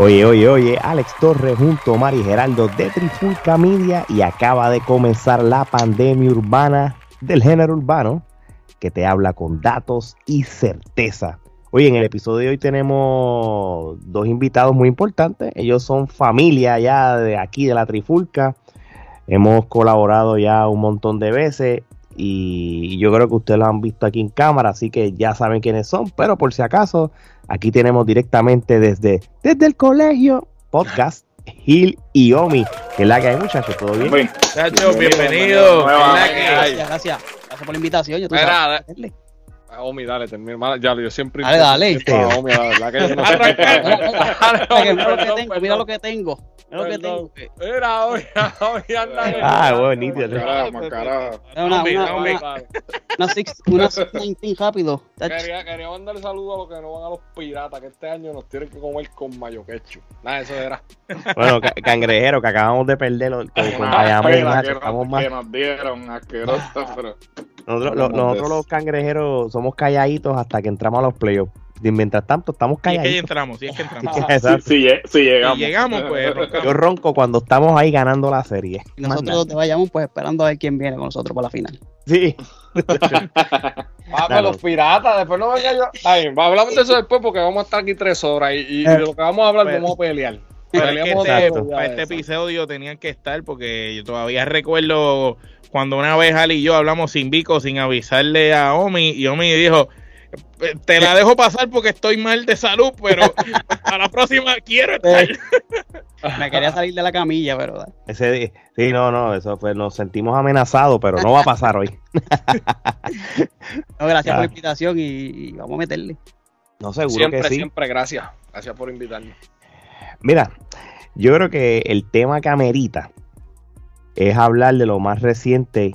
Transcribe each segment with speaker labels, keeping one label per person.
Speaker 1: Oye, oye, oye, Alex Torres junto a Mari Geraldo de Trifulca Media y acaba de comenzar la pandemia urbana del género urbano que te habla con datos y certeza. Oye, en el episodio de hoy tenemos dos invitados muy importantes. Ellos son familia ya de aquí de la Trifulca. Hemos colaborado ya un montón de veces y yo creo que ustedes lo han visto aquí en cámara, así que ya saben quiénes son, pero por si acaso, aquí tenemos directamente desde, desde el colegio podcast Gil y Omi, que la que hay muchachos, ¿todo bien?
Speaker 2: Muchachos, bienvenidos.
Speaker 3: Gracias, gracias. Gracias por la invitación. Yo
Speaker 2: Ah, Omi, dale, termina. Ya, yo siempre.
Speaker 3: Dale, dale.
Speaker 2: intento- Ah, Omi, la verdad que yo no sé.
Speaker 3: Mira, lo que tengo, mira lo que tengo. Mira lo que tengo.
Speaker 2: Mira, Omi, Omi, anda.
Speaker 1: Ah, bueno, nítido.
Speaker 2: Carajo.
Speaker 3: Una, una,
Speaker 2: Omi,
Speaker 3: una,
Speaker 2: Omi,
Speaker 3: una, una six, una rápido.
Speaker 2: Quería, quería mandarle saludos a los que no van a los piratas, que este año nos tienen que comer con mayo quechu. Nada, eso era.
Speaker 1: Bueno, ca- cangrejero, que acabamos de perder con, con
Speaker 2: que,
Speaker 1: estamos más-
Speaker 2: que nos dieron, asqueroso, pero.
Speaker 1: Nosotros, lo- nosotros los cangrejeros somos calladitos hasta que entramos a los playoffs. Y mientras tanto, estamos
Speaker 4: Si es que
Speaker 1: calladitos.
Speaker 4: entramos, si es que entramos.
Speaker 2: Si, si llegamos.
Speaker 4: Si llegamos, pues, roncamos.
Speaker 1: Yo ronco cuando estamos ahí ganando la serie.
Speaker 3: Y nosotros te vayamos pues esperando a ver quién viene con nosotros para la final.
Speaker 1: Sí.
Speaker 2: Ah, los piratas, después no venga yo. Está bien, hablamos de eso después porque vamos a estar aquí tres horas y, y de lo que vamos a hablar
Speaker 4: Pero-
Speaker 2: vamos a pelear.
Speaker 4: Que
Speaker 2: Peleamos
Speaker 4: este- para este episodio tenían que estar porque yo todavía recuerdo cuando una vez Ali y yo hablamos sin Vico, sin avisarle a Omi, y Omi dijo, te la dejo pasar porque estoy mal de salud, pero a la próxima quiero estar.
Speaker 3: Me quería salir de la camilla, pero
Speaker 1: Ese, sí, no, no, eso fue, nos sentimos amenazados, pero no va a pasar hoy.
Speaker 3: no, gracias por la invitación y, y vamos a meterle.
Speaker 1: No, seguro
Speaker 2: Siempre,
Speaker 1: que sí.
Speaker 2: siempre, gracias. Gracias por invitarme.
Speaker 1: Mira, yo creo que el tema que amerita es hablar de lo más reciente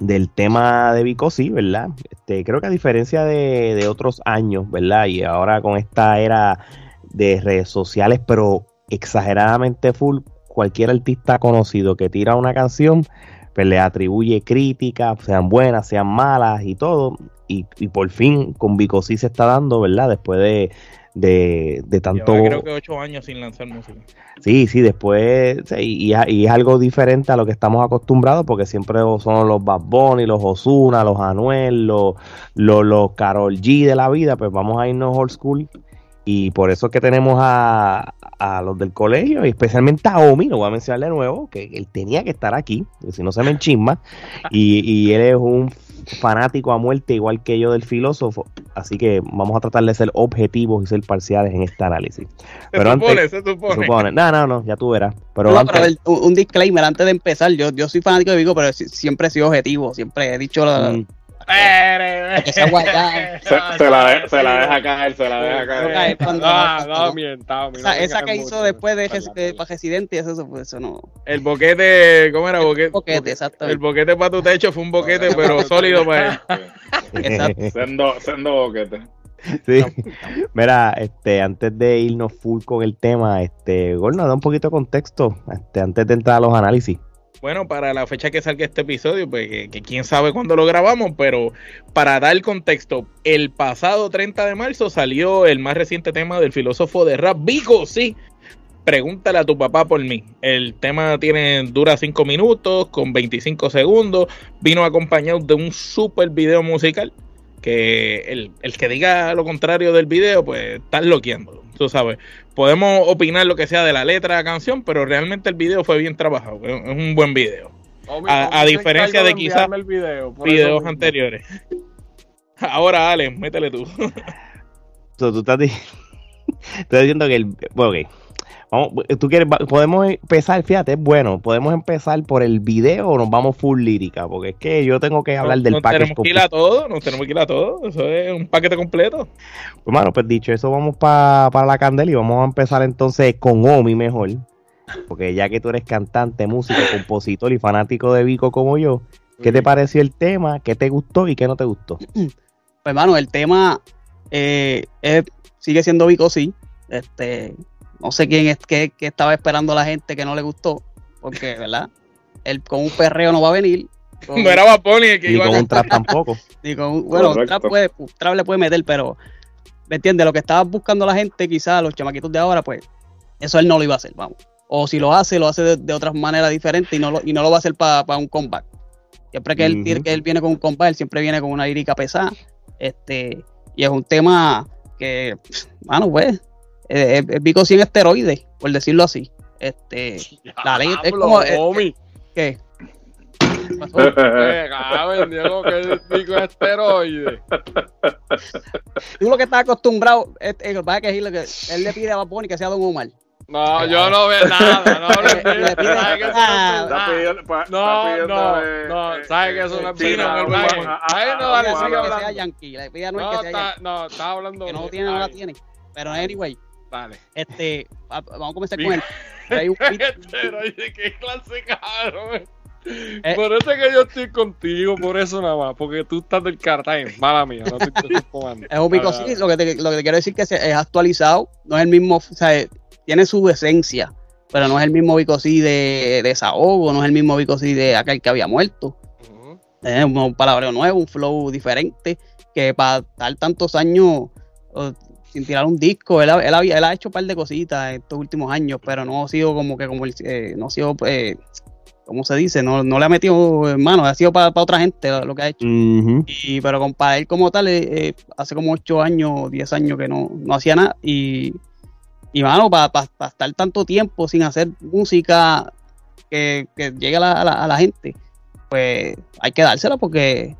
Speaker 1: del tema de Vicosi, ¿verdad? Este, creo que a diferencia de, de otros años, ¿verdad? Y ahora con esta era de redes sociales, pero exageradamente full, cualquier artista conocido que tira una canción, pues le atribuye críticas, sean buenas, sean malas y todo. Y, y por fin con Vicosi se está dando, ¿verdad? Después de, de, de tanto...
Speaker 4: Llevaba creo que ocho años sin lanzar música.
Speaker 1: Sí, sí, después, y, y- es algo diferente a lo que estamos acostumbrados, porque siempre son los Bad Bunny, los Ozuna, los Anuel, los, los, los Karol G de la vida, pues vamos a irnos old school. Y por eso es que tenemos a, a los del colegio, y especialmente a Omi, lo voy a mencionar de nuevo, que él tenía que estar aquí, si no se me enchisma. Y, y él es un fanático a muerte, igual que yo del filósofo. Así que vamos a tratar de ser objetivos y ser parciales en este análisis.
Speaker 4: Se
Speaker 1: Pero
Speaker 4: supone,
Speaker 1: antes-
Speaker 4: se
Speaker 1: Se
Speaker 4: supone.
Speaker 1: supone. No, no, no, ya tú verás. Pero
Speaker 3: No,
Speaker 1: antes,
Speaker 3: pero el- un un disclaimer antes de empezar. Yo, yo soy fanático de Vigo, pero si- siempre he sido objetivo. Siempre he dicho la,
Speaker 1: mm.
Speaker 2: Se, se la de- se la deja caer, se la deja
Speaker 3: caer
Speaker 2: Ah, no, mienta, Omi, no
Speaker 3: Esa, que
Speaker 2: mucho.
Speaker 3: hizo después de, de, para Residente, eso, eso, eso no.
Speaker 4: El boquete, ¿cómo era? Boquete,
Speaker 3: Boquete, exacto.
Speaker 4: El boquete para tu techo fue un boquete, pero sólido para él.
Speaker 3: Exacto.
Speaker 2: Sendo, sendo boquete.
Speaker 1: sí. Mira, este, antes de irnos full con el tema, este, Gorno, da un poquito de contexto, este, antes de entrar a los análisis.
Speaker 4: Bueno, para la fecha que salga este episodio, pues que, quién sabe cuándo lo grabamos, pero para dar contexto, el pasado 30 de marzo salió el más reciente tema del filósofo de rap, Vico, sí. Pregúntale a tu papá por mí. El tema tiene dura 5 minutos con 25 segundos. Vino acompañado de un super video musical. Que el, el que diga lo contrario del video, pues estás loqueando. Tú sabes, podemos opinar lo que sea de la letra de la canción, pero realmente el video fue bien trabajado. Es un buen video.
Speaker 2: Omi,
Speaker 4: A- diferencia de quizá
Speaker 2: enviarme el video,
Speaker 4: Videos anteriores. Ahora, Alex, métele tú.
Speaker 1: So, tú estás, di- estás diciendo que el. Bueno, ok. Vamos, tú quieres, podemos empezar, fíjate, es bueno, podemos empezar por el video o nos vamos full lírica, porque es que yo tengo que hablar del
Speaker 4: nos tenemos que ir a todo, nos tenemos que ir a todo. Eso es un paquete completo.
Speaker 1: Pues, mano, pues dicho eso, vamos pa- para la candela y vamos a empezar entonces con Omi mejor. Porque ya que tú eres cantante, músico, compositor y fanático de Vico como yo, ¿Qué te pareció el tema? ¿Qué te gustó y qué no te gustó?
Speaker 3: Pues hermano, el tema eh, es- sigue siendo Vico sí. Este, no sé quién es que, estaba esperando la gente que no le gustó, porque, ¿verdad? Él con un perreo no va a venir. Con-
Speaker 4: No era Bad Bunny el que iba a
Speaker 1: con un
Speaker 4: cantar.
Speaker 1: trap tampoco.
Speaker 3: ni con un- bueno,
Speaker 5: Correcto.
Speaker 3: trap, puede, trap le puede meter, pero ¿me entiendes? Lo que estaba buscando la gente, quizás los chamaquitos de ahora, pues eso él no lo iba a hacer, vamos. O si lo hace, lo hace de, de otras maneras diferentes y no lo, y no lo va a hacer para un comeback. Siempre que él,
Speaker 1: Ujú.
Speaker 3: tiene- que él viene con un comeback, él siempre viene con una lírica pesada. Este, y es un tema que, bueno, pues, es, es Vico sin esteroides, por decirlo así. Este, La ley es como- eh,
Speaker 2: homie.
Speaker 3: ¿qué? ¿Qué pasó?
Speaker 2: Eh, Diego, que es pico esteroide.
Speaker 3: Tú lo que estás acostumbrado, es, es, a que lo que él le pide a Bad Bunny que sea Don Omar.
Speaker 2: No, yo no veo nada, no hables de
Speaker 3: Le
Speaker 2: eso,
Speaker 3: pide-
Speaker 2: ¿sabes que eso
Speaker 3: Ah,
Speaker 2: no es
Speaker 5: Está está
Speaker 2: No, no,
Speaker 5: eh,
Speaker 2: no,
Speaker 5: eh,
Speaker 2: sabes que
Speaker 5: eh,
Speaker 2: eso no es ¿sabes?
Speaker 5: a- a-
Speaker 2: Ahí no vale, sigue
Speaker 3: pide que
Speaker 2: hablando.
Speaker 3: sea Yankee, le pide a Anuel
Speaker 2: No,
Speaker 3: que sea
Speaker 2: está,
Speaker 3: Yankee.
Speaker 2: no, estaba hablando
Speaker 3: Que no tiene, no la tiene. Pero anyway,
Speaker 2: Dale.
Speaker 3: este, vamos a comenzar
Speaker 2: Mira.
Speaker 3: con él. Beat-
Speaker 2: Esteroide, qué clase, cabrón.
Speaker 3: Eh.
Speaker 2: Por eso es que yo estoy contigo, por eso nada más, porque tú estás del cartime. Mala mía, no te estoy.
Speaker 3: Es un pico, sí, lo que, te, lo que te quiero decir es que es actualizado, no es el mismo, o sea, tiene su esencia, pero no es el mismo Vico sí de, de desahogo, no es el mismo Vico sí de aquel que había muerto. Es un, palabreo nuevo, un flow diferente, que para estar tantos años sin tirar un disco, él, ha- él, había- él ha hecho un par de cositas estos últimos años, pero no ha sido como que, como el, eh, no ha sido, eh, ¿cómo se dice? No, no le ha metido mano, ha sido para otra gente lo, lo que ha hecho. Y, pero con- para él como tal, eh, eh, hace como 8 años, 10 años que no, no hacía nada. Y, y mano, para estar tanto tiempo sin hacer música que, que llegue a la, a la- a la gente, pues hay que dársela porque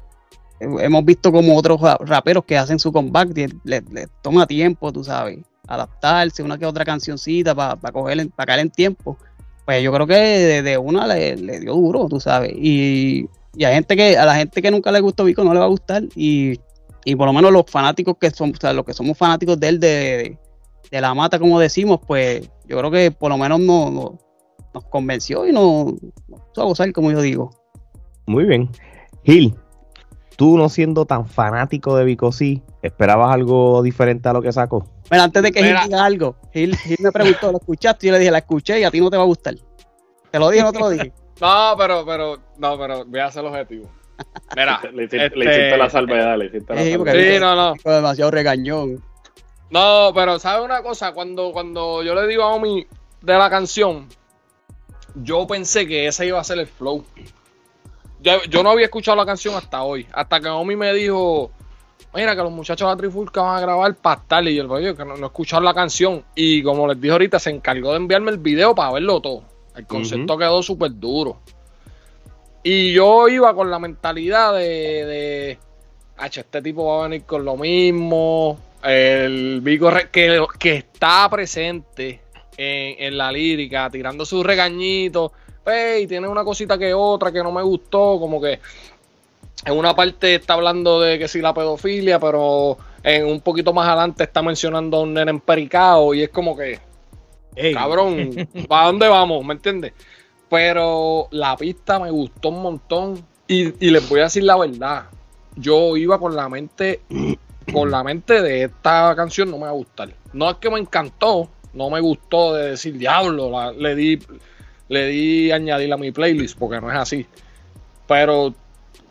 Speaker 3: hemos visto como otros ra- raperos que hacen su comeback, les le, le toma tiempo, tú sabes, adaptarse, una que otra cancioncita para coger en- pa caer en tiempo. Pues yo creo que de, de una le, le dio duro, tú sabes. Y, y hay gente que, a la gente que nunca le gustó Vico no le va a gustar. Y, y por lo menos los fanáticos que son, o sea, los que somos fanáticos de él, de, de- la mata, como decimos, pues yo creo que por lo menos no, no- nos convenció y nos, nos hizo gozar, como yo digo.
Speaker 1: Muy bien. Gil, tú no siendo tan fanático de Vico sí, ¿esperabas algo diferente a lo que sacó?
Speaker 3: Mira, antes de que
Speaker 2: Mira.
Speaker 3: Gil diga algo, Gil, Gil me preguntó, ¿lo escuchaste? Y yo le dije, la escuché y a ti no te va a gustar. ¿Te lo dije o no te lo dije?
Speaker 2: No, pero, pero, no, pero voy a hacer el objetivo. Mira,
Speaker 5: Le hiciste,
Speaker 2: este-
Speaker 5: le hiciste la salvedad, le hiciste la
Speaker 3: Sí, porque-
Speaker 5: salvedad.
Speaker 2: Sí, no, no.
Speaker 3: Fue demasiado regañón.
Speaker 2: No, pero ¿sabes una cosa? Cuando, cuando yo le digo a Omi de la canción, yo pensé que ese iba a ser el flow. Yo, yo no había escuchado la canción hasta hoy. Hasta que Omi me dijo, mira que los muchachos de la Trifulca van a grabar para tal. Y yo, oye, que no, no he escuchado la canción. Y como les dije ahorita, se encargó de enviarme el video para verlo todo. El concepto quedó súper duro. Y yo iba con la mentalidad de, de "Acho, este tipo va a venir con lo mismo. El Vico que, que está presente en, en la lírica, tirando sus regañitos. Pues, y tiene una cosita que otra que no me gustó, como que en una parte está hablando de que sí la pedofilia, pero en un poquito más adelante está mencionando a un nene empericado y es como que,
Speaker 4: Ey,
Speaker 2: cabrón, ¿para dónde vamos? ¿Me entiendes? Pero la pista me gustó un montón y, y les voy a decir la verdad. Yo iba con la mente, con la mente de esta canción no me va a gustar. No es que me encantó, no me gustó de decir diablo, la- le di, le di añadir a mi playlist porque no es así. Pero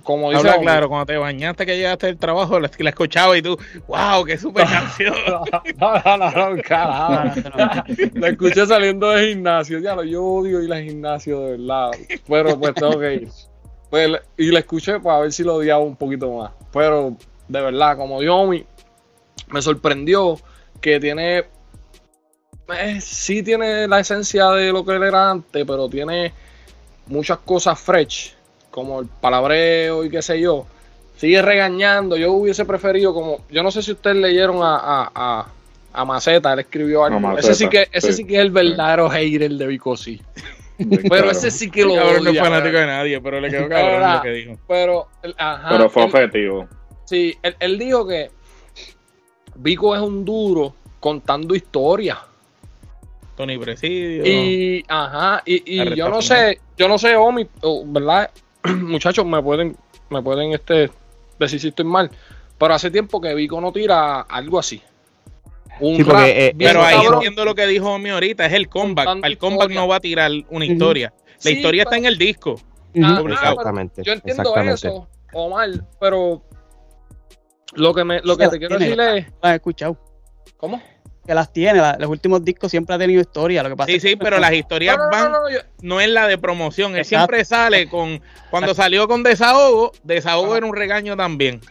Speaker 2: como dice
Speaker 4: Habla claro, cuando te bañaste que llegaste del trabajo, la, la escuchaba y tú, wow, qué super canción.
Speaker 2: no, no, no, no, carajo. La escuché saliendo de gimnasio. Ya lo yo odio ir al gimnasio de verdad. Pero pues tengo que ir. Pues, y la escuché para ver si lo odiaba un poquito más. Pero de verdad, como Yomi, me sorprendió que tiene. Eh, sí tiene la esencia de lo que él era antes, pero tiene muchas cosas fresh, como el palabreo y qué sé yo. Sigue regañando. Yo hubiese preferido, como. Yo no sé si ustedes leyeron a, a, a, a Maceta, él escribió algo. Ese sí que, ese
Speaker 5: sí,
Speaker 2: sí, que es el verdadero hater de Vico sí. Pero
Speaker 5: claro.
Speaker 2: ese sí que lo
Speaker 4: cabrón no es
Speaker 2: odia,
Speaker 4: fanático de nadie, pero le quedó cabrón
Speaker 2: verdad.
Speaker 4: lo que dijo.
Speaker 2: Pero, el- ajá,
Speaker 5: Pero fue
Speaker 2: él-
Speaker 5: objetivo.
Speaker 2: Sí, él, él dijo que Vico es un duro contando historias.
Speaker 4: Tony Presidio.
Speaker 2: Y, ajá, y, y yo no
Speaker 4: final.
Speaker 2: sé, yo no sé, Omi, ¿verdad? muchachos, me pueden, me pueden este, decir si estoy mal, pero hace tiempo que Vico no tira algo así. Un
Speaker 1: Sí, porque,
Speaker 2: rap
Speaker 1: eh,
Speaker 4: Pero ahí
Speaker 2: cabrón.
Speaker 4: entiendo lo que dijo Omi ahorita, es el comeback. El comeback
Speaker 2: historia.
Speaker 4: no va a tirar una historia. La
Speaker 2: Sí,
Speaker 4: historia está en el disco.
Speaker 2: Pero
Speaker 1: Exactamente.
Speaker 2: Yo entiendo
Speaker 1: exactamente.
Speaker 2: eso, Omar, pero lo que me, lo que te quiero
Speaker 3: tiene.
Speaker 2: decir es,
Speaker 3: Lo has escuchado.
Speaker 2: ¿cómo?
Speaker 3: Que las tiene, la- los últimos discos siempre ha tenido historia. Lo que pasa
Speaker 4: Sí,
Speaker 3: es que-
Speaker 4: sí, pero las historias
Speaker 2: No, no,
Speaker 4: van,
Speaker 2: no, no, yo-
Speaker 4: no es la de promoción. Él
Speaker 3: Exacto.
Speaker 4: siempre sale con. Cuando salió con Desahogo, Desahogo era un regaño también.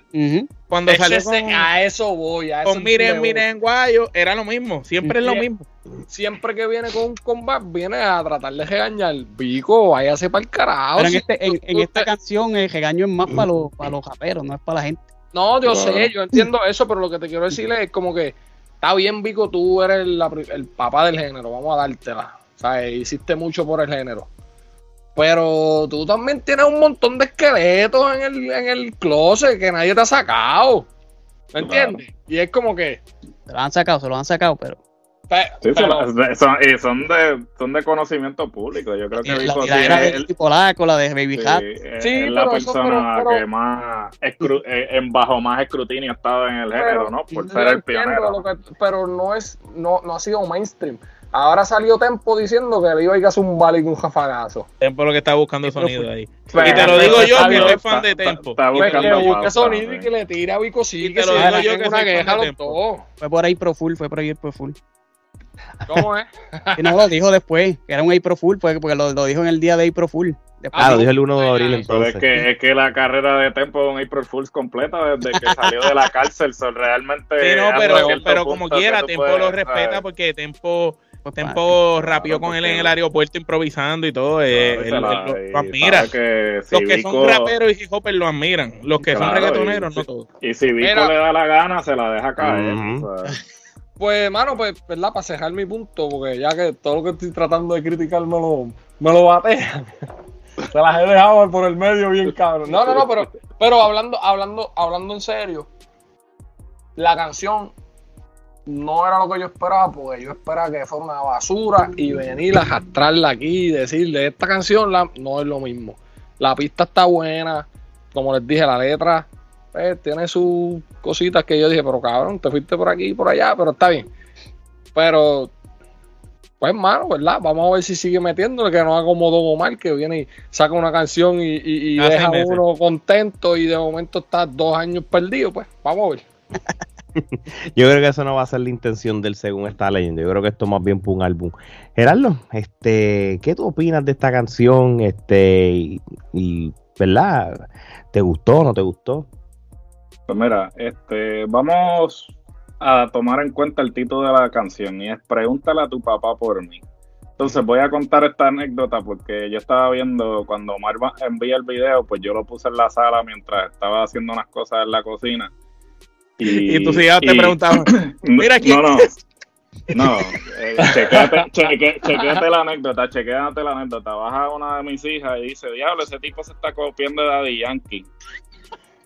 Speaker 4: Cuando salió
Speaker 2: ese-
Speaker 4: con,
Speaker 2: a eso voy, a eso
Speaker 4: con Miren. Miren, Guayo, era lo mismo. Siempre es lo mismo.
Speaker 2: Siempre que viene con un combat, viene a tratar de regañar. Vico, váyase para el carajo.
Speaker 3: Pero en, este, en, en esta canción el regaño es más para los, para los raperos, no es para la gente.
Speaker 2: No, yo sé, yo entiendo eso, pero lo que te quiero decir es como que está bien, Vico, tú eres el papá del género, vamos a dártela. O sea, hiciste mucho por el género. Pero tú también tienes un montón de esqueletos en el, en el closet que nadie te ha sacado. ¿Me entiendes? Y es como que.
Speaker 3: Se lo han sacado, se lo han sacado, pero
Speaker 2: pe-
Speaker 5: Sí,
Speaker 2: pero-
Speaker 5: son, son- y son de, son de conocimiento público. Yo creo que
Speaker 3: la
Speaker 5: Vico sí
Speaker 3: tiradera
Speaker 5: es
Speaker 3: del
Speaker 5: el-
Speaker 3: tipo Polaco, la de Baby
Speaker 5: sí,
Speaker 3: Hat,
Speaker 5: es-
Speaker 2: Sí,
Speaker 5: es la
Speaker 2: pero eso,
Speaker 5: persona
Speaker 2: pero- pero-
Speaker 5: que más escru- eh, en bajo más escrutinio ha estado en el género, ¿no? Por ser el
Speaker 2: entiendo
Speaker 5: pionero.
Speaker 2: que- pero no es, no, no ha sido mainstream. Ahora salió Tempo diciendo que le iba a ir a hacer un vale con un jafagazo.
Speaker 4: Tempo lo que está buscando sonido ahí.
Speaker 5: Pero-
Speaker 4: y te lo digo yo,
Speaker 2: está
Speaker 4: que soy fan de
Speaker 5: está-
Speaker 4: Tempo.
Speaker 5: está
Speaker 2: Pues que
Speaker 5: pauta,
Speaker 2: sonido y
Speaker 5: sí.
Speaker 2: que le tire a Vico sí,
Speaker 4: Y
Speaker 2: que
Speaker 4: te lo digo yo que
Speaker 2: una
Speaker 4: soy fan
Speaker 2: queja
Speaker 4: de Tempo.
Speaker 3: fue por ahí Pro Full, fue por ahí Pro Full.
Speaker 2: ¿Cómo es?
Speaker 3: Y no lo dijo después, que era un Pro Full, porque, porque lo, lo dijo en el día de Pro Full. Después
Speaker 1: Ah, lo
Speaker 3: dijo-
Speaker 1: el 1 de abril entonces.
Speaker 5: es que, es que la carrera de Tempo es un April Fools completa desde que salió de la cárcel. son realmente.
Speaker 4: Sí, no, pero, pero como quiera, Tempo
Speaker 5: puedes,
Speaker 4: lo respeta
Speaker 5: ¿sabes?
Speaker 4: porque Tempo,
Speaker 3: pues,
Speaker 4: Tempo rapió
Speaker 5: Claro,
Speaker 4: con él en el aeropuerto improvisando y todo. eh,
Speaker 5: Claro, y
Speaker 4: él-
Speaker 5: se
Speaker 4: él
Speaker 5: la-
Speaker 4: lo,
Speaker 5: y
Speaker 4: lo admira.
Speaker 5: que si
Speaker 4: Los que son raperos y hip hopers lo admiran. Los que son reggaetoneros,
Speaker 5: y-
Speaker 4: no todos.
Speaker 5: Y si Vico le da la gana, se la deja caer. O sea.
Speaker 2: Pues, mano, pues, ¿verdad? Para cerrar mi punto, porque ya que todo lo que estoy tratando de criticar me lo, me lo batean. Se las he dejado por el medio bien cabrón. No, no, no, pero, pero hablando, hablando, hablando en serio, la canción no era lo que yo esperaba, porque yo esperaba que fuera una basura y venir a arrastrarla aquí y decirle esta canción la, no es lo mismo. La pista está buena, como les dije, la letra pues, tiene sus cositas que yo dije, pero cabrón, te fuiste por aquí y por allá, pero está bien. Pero, pues, hermano, ¿verdad? Vamos a ver si sigue metiéndole, que no acomodó Omar, que viene y saca una canción y, y- y
Speaker 4: Hace
Speaker 2: deja a uno contento y de momento está dos años perdido, pues, vamos a ver.
Speaker 1: Yo creo que eso no va a ser la intención del según está leyendo. Yo creo que esto más bien fue un álbum. Gerardo, este, ¿qué tú opinas de esta canción? Este, y, y, ¿verdad? ¿Te gustó o no te gustó?
Speaker 5: Pues mira, este, vamos a tomar en cuenta el título de la canción y es Pregúntale a tu papá por mí. Entonces voy a contar esta anécdota porque yo estaba viendo cuando Omar envía el video, pues yo lo puse en la sala mientras estaba haciendo unas cosas en la cocina.
Speaker 4: Y, tus hijas te
Speaker 5: y-
Speaker 4: preguntaban, mira quién
Speaker 5: No, no. No, eh, chequéate, cheque- chequéate la anécdota, chequéate la anécdota. Baja una de mis hijas y dice, diablo, ese tipo se está copiando de Daddy Yankee.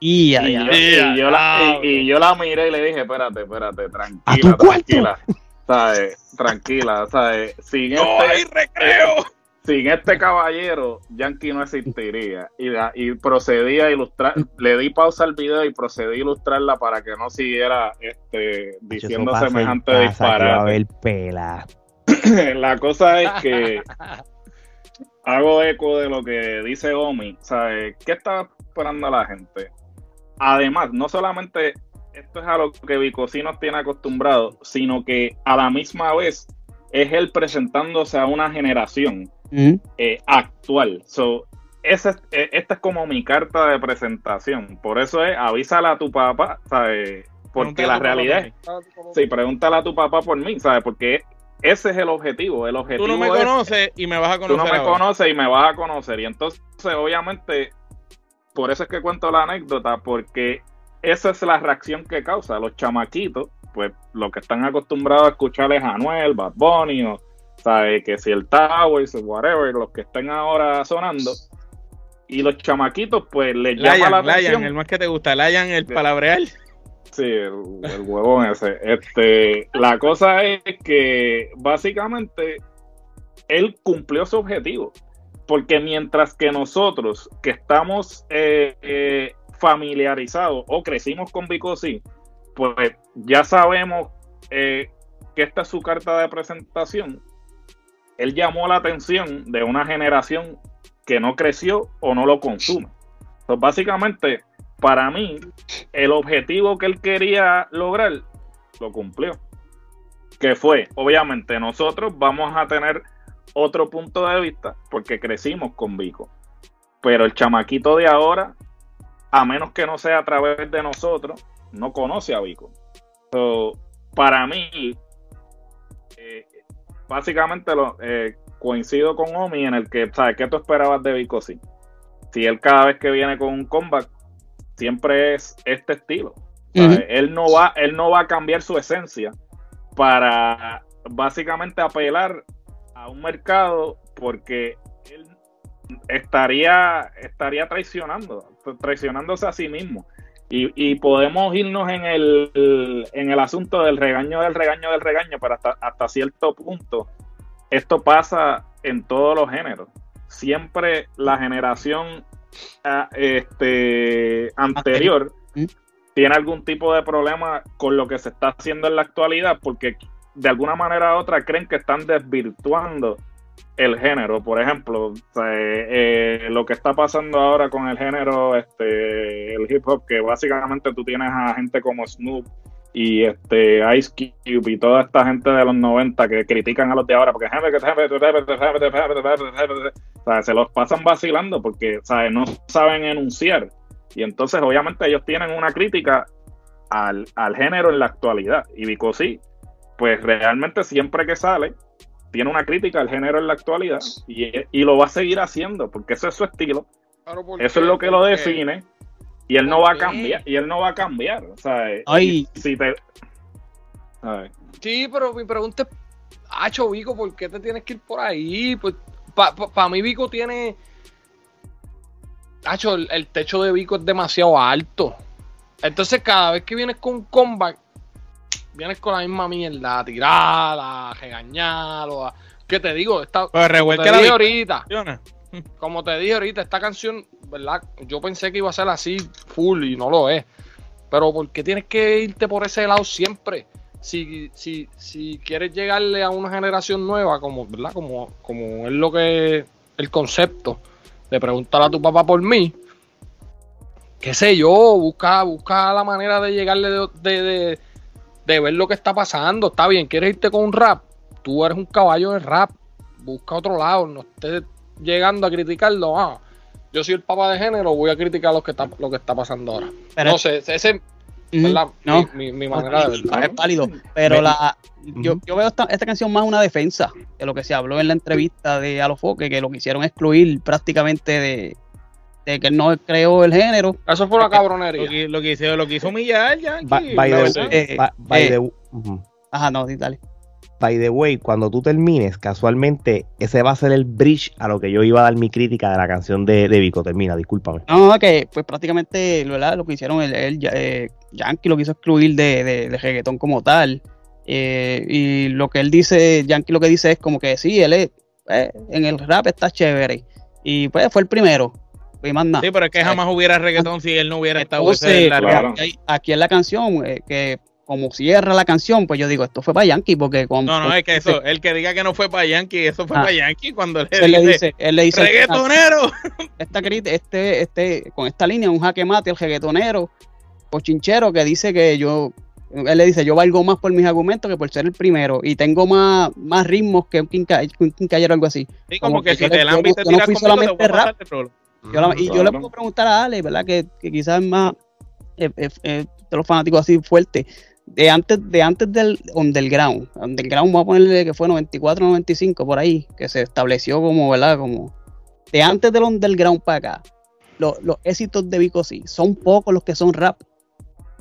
Speaker 3: Y
Speaker 5: Y
Speaker 3: ya.
Speaker 5: yo, y yo la, y, y yo la miré y le dije, espérate, espérate, tranquila,
Speaker 1: ¿A tu cuarto?
Speaker 5: tranquila, ¿sabes? Tranquila, ¿sabes? Sin
Speaker 4: no hay
Speaker 5: este,
Speaker 4: recreo.
Speaker 5: sin este caballero, Yankee no existiría. Y, la- y procedí a ilustrar, le di pausa al video y procedí a ilustrarla para que no siguiera este, diciendo semejante
Speaker 1: casa, a
Speaker 5: disparate.
Speaker 1: pela.
Speaker 5: la cosa es que hago eco de lo que dice Omi. ¿sabes? ¿Qué está esperando la gente? Además, no solamente esto es a lo que Vicosí nos tiene acostumbrado, sino que a la misma vez es él presentándose a una generación eh, actual. So, eh, esta es como mi carta de presentación. Por eso es avísala a tu papá, ¿sabes? Porque la realidad es, sí, pregúntale a tu papá por mí, ¿sabes? Porque ese es el objetivo. El objetivo
Speaker 4: Tú no me
Speaker 5: es,
Speaker 4: conoces y me vas a
Speaker 5: tú
Speaker 4: conocer.
Speaker 5: no me
Speaker 4: ahora.
Speaker 5: conoces y me vas a conocer. Y entonces, obviamente, por eso es que cuento la anécdota, porque esa es la reacción que causa los chamaquitos, pues los que están acostumbrados a escucharles a Anuel, Bad Bunny, o sabe que si el Towers, whatever, los que estén ahora sonando. Y los chamaquitos, pues les llama la atención.
Speaker 4: Layan, el más que te gusta. Layan, el palabreal.
Speaker 5: Sí, el, el huevón ese. Este, la cosa es que básicamente él cumplió su objetivo. Porque mientras que nosotros que estamos eh, eh, familiarizados o crecimos con Vico sí, pues ya sabemos eh, que esta es su carta de presentación. Él llamó la atención de una generación que no creció o no lo consume. Entonces, básicamente, para mí, el objetivo que él quería lograr lo cumplió. Que fue, obviamente, nosotros vamos a tener otro punto de vista porque crecimos con Vico. Pero el chamaquito de ahora, a menos que no sea a través de nosotros, no conoce a Vico. para mí, eh, básicamente lo, eh, coincido con Omi en el que, ¿sabes qué tú esperabas de Vico? Sí. Si él cada vez que viene con un comeback, siempre es este estilo. él, no va, él no va a cambiar su esencia para básicamente apelar a un mercado porque él estaría, estaría traicionando, traicionándose a sí mismo. Y, podemos irnos en el, en el asunto del regaño, del regaño, del regaño, pero hasta, hasta cierto punto esto pasa en todos los géneros. Siempre la generación ah, este, anterior tiene algún tipo de problema con lo que se está haciendo en la actualidad porque de alguna manera u otra creen que están desvirtuando el género. Por ejemplo, eh, lo que está pasando ahora con el género, este, el hip hop, que básicamente tú tienes a gente como Snoop y este Ice Cube y toda esta gente de los 90 que critican a los de ahora porque se los pasan vacilando porque no saben enunciar. Y entonces obviamente ellos tienen una crítica al, al género en la actualidad. Y Vico sí, pues realmente siempre que sale, tiene una crítica al género en la actualidad y, lo va a seguir haciendo porque ese es su estilo. Eso es lo que lo define y él no va a cambiar. Y él no va a cambiar. O sea, Si te...
Speaker 2: Sí, pero mi pregunta es, Hacho Vico, ¿por qué te tienes que ir por ahí? Pues, Para mí Vico tiene... Hacho, el, techo de Vico es demasiado alto. Entonces cada vez que vienes con un comeback, vienes con la misma mierda, tirada, regañada, ¿qué te digo? Esta,
Speaker 4: pues como te dije
Speaker 2: ahorita, como te dije ahorita, esta canción, ¿verdad? Yo pensé que iba a ser así full y no lo es. Pero ¿por qué tienes que irte por ese lado siempre? Si, si, si quieres llegarle a una generación nueva, como, ¿verdad? Como, como es lo que el concepto de preguntar a tu papá por mí, qué sé yo, busca, busca la manera de llegarle de de ver lo que está pasando. Está bien, quieres irte con un rap. Tú eres un caballo de rap. Busca otro lado. No estés llegando a criticarlo. Ah, yo soy el papá de género, voy a criticar lo que está, lo que está pasando ahora. no sé, ese es mi, manera de verlo.
Speaker 3: Es válido. Pero la, yo, yo, veo esta, esta, canción más una defensa de lo que se habló en la entrevista de Alofoque, que lo quisieron excluir prácticamente de, de que no creó el género.
Speaker 2: Eso fue una cabronería.
Speaker 4: Lo que, lo que hizo, lo que hizo Miguel ya.
Speaker 1: By, the, eh,
Speaker 3: Ajá, no, dale.
Speaker 1: By the way, cuando tú termines, casualmente, ese va a ser el bridge a lo que yo iba a dar mi crítica de la canción de, de Vico. Termina, discúlpame.
Speaker 3: No, que pues prácticamente ¿verdad? lo que hicieron el, el eh, Yankee lo quiso excluir de, de, de reggaetón como tal. Eh, y lo que él dice, Yankee lo que dice es como que sí, él es, en el rap está chévere. Y pues fue el primero.
Speaker 4: Sí, pero es que jamás hubiera reggaetón si él no hubiera estado
Speaker 3: Aquí en la canción, eh, que como cierra la canción, pues yo digo, esto fue para Yankee, porque cuando...
Speaker 4: No, no, es que eso, el que diga que no fue para Yankee, eso fue ah. para Yankee cuando
Speaker 3: le, él dice, él le dice,
Speaker 4: reggaetonero.
Speaker 3: Esta, este, este, con esta línea, un jaque mate, el reggaetonero, chinchero que dice que yo, él le dice, yo valgo más por mis argumentos que por ser el primero, y tengo más, más ritmos que un quincallero o algo así.
Speaker 4: Sí, como, que, si te la te tiras
Speaker 3: no solamente rap, y yo le puedo preguntar a Ale, ¿verdad? Que, quizás es más eh, eh, eh, de los fanáticos así fuertes. De antes, de antes del underground. Underground, vamos a ponerle que fue 94, 95, por ahí, que se estableció como, ¿verdad? Como de antes del underground para acá. Los, éxitos de Vico sí, son pocos los que son rap.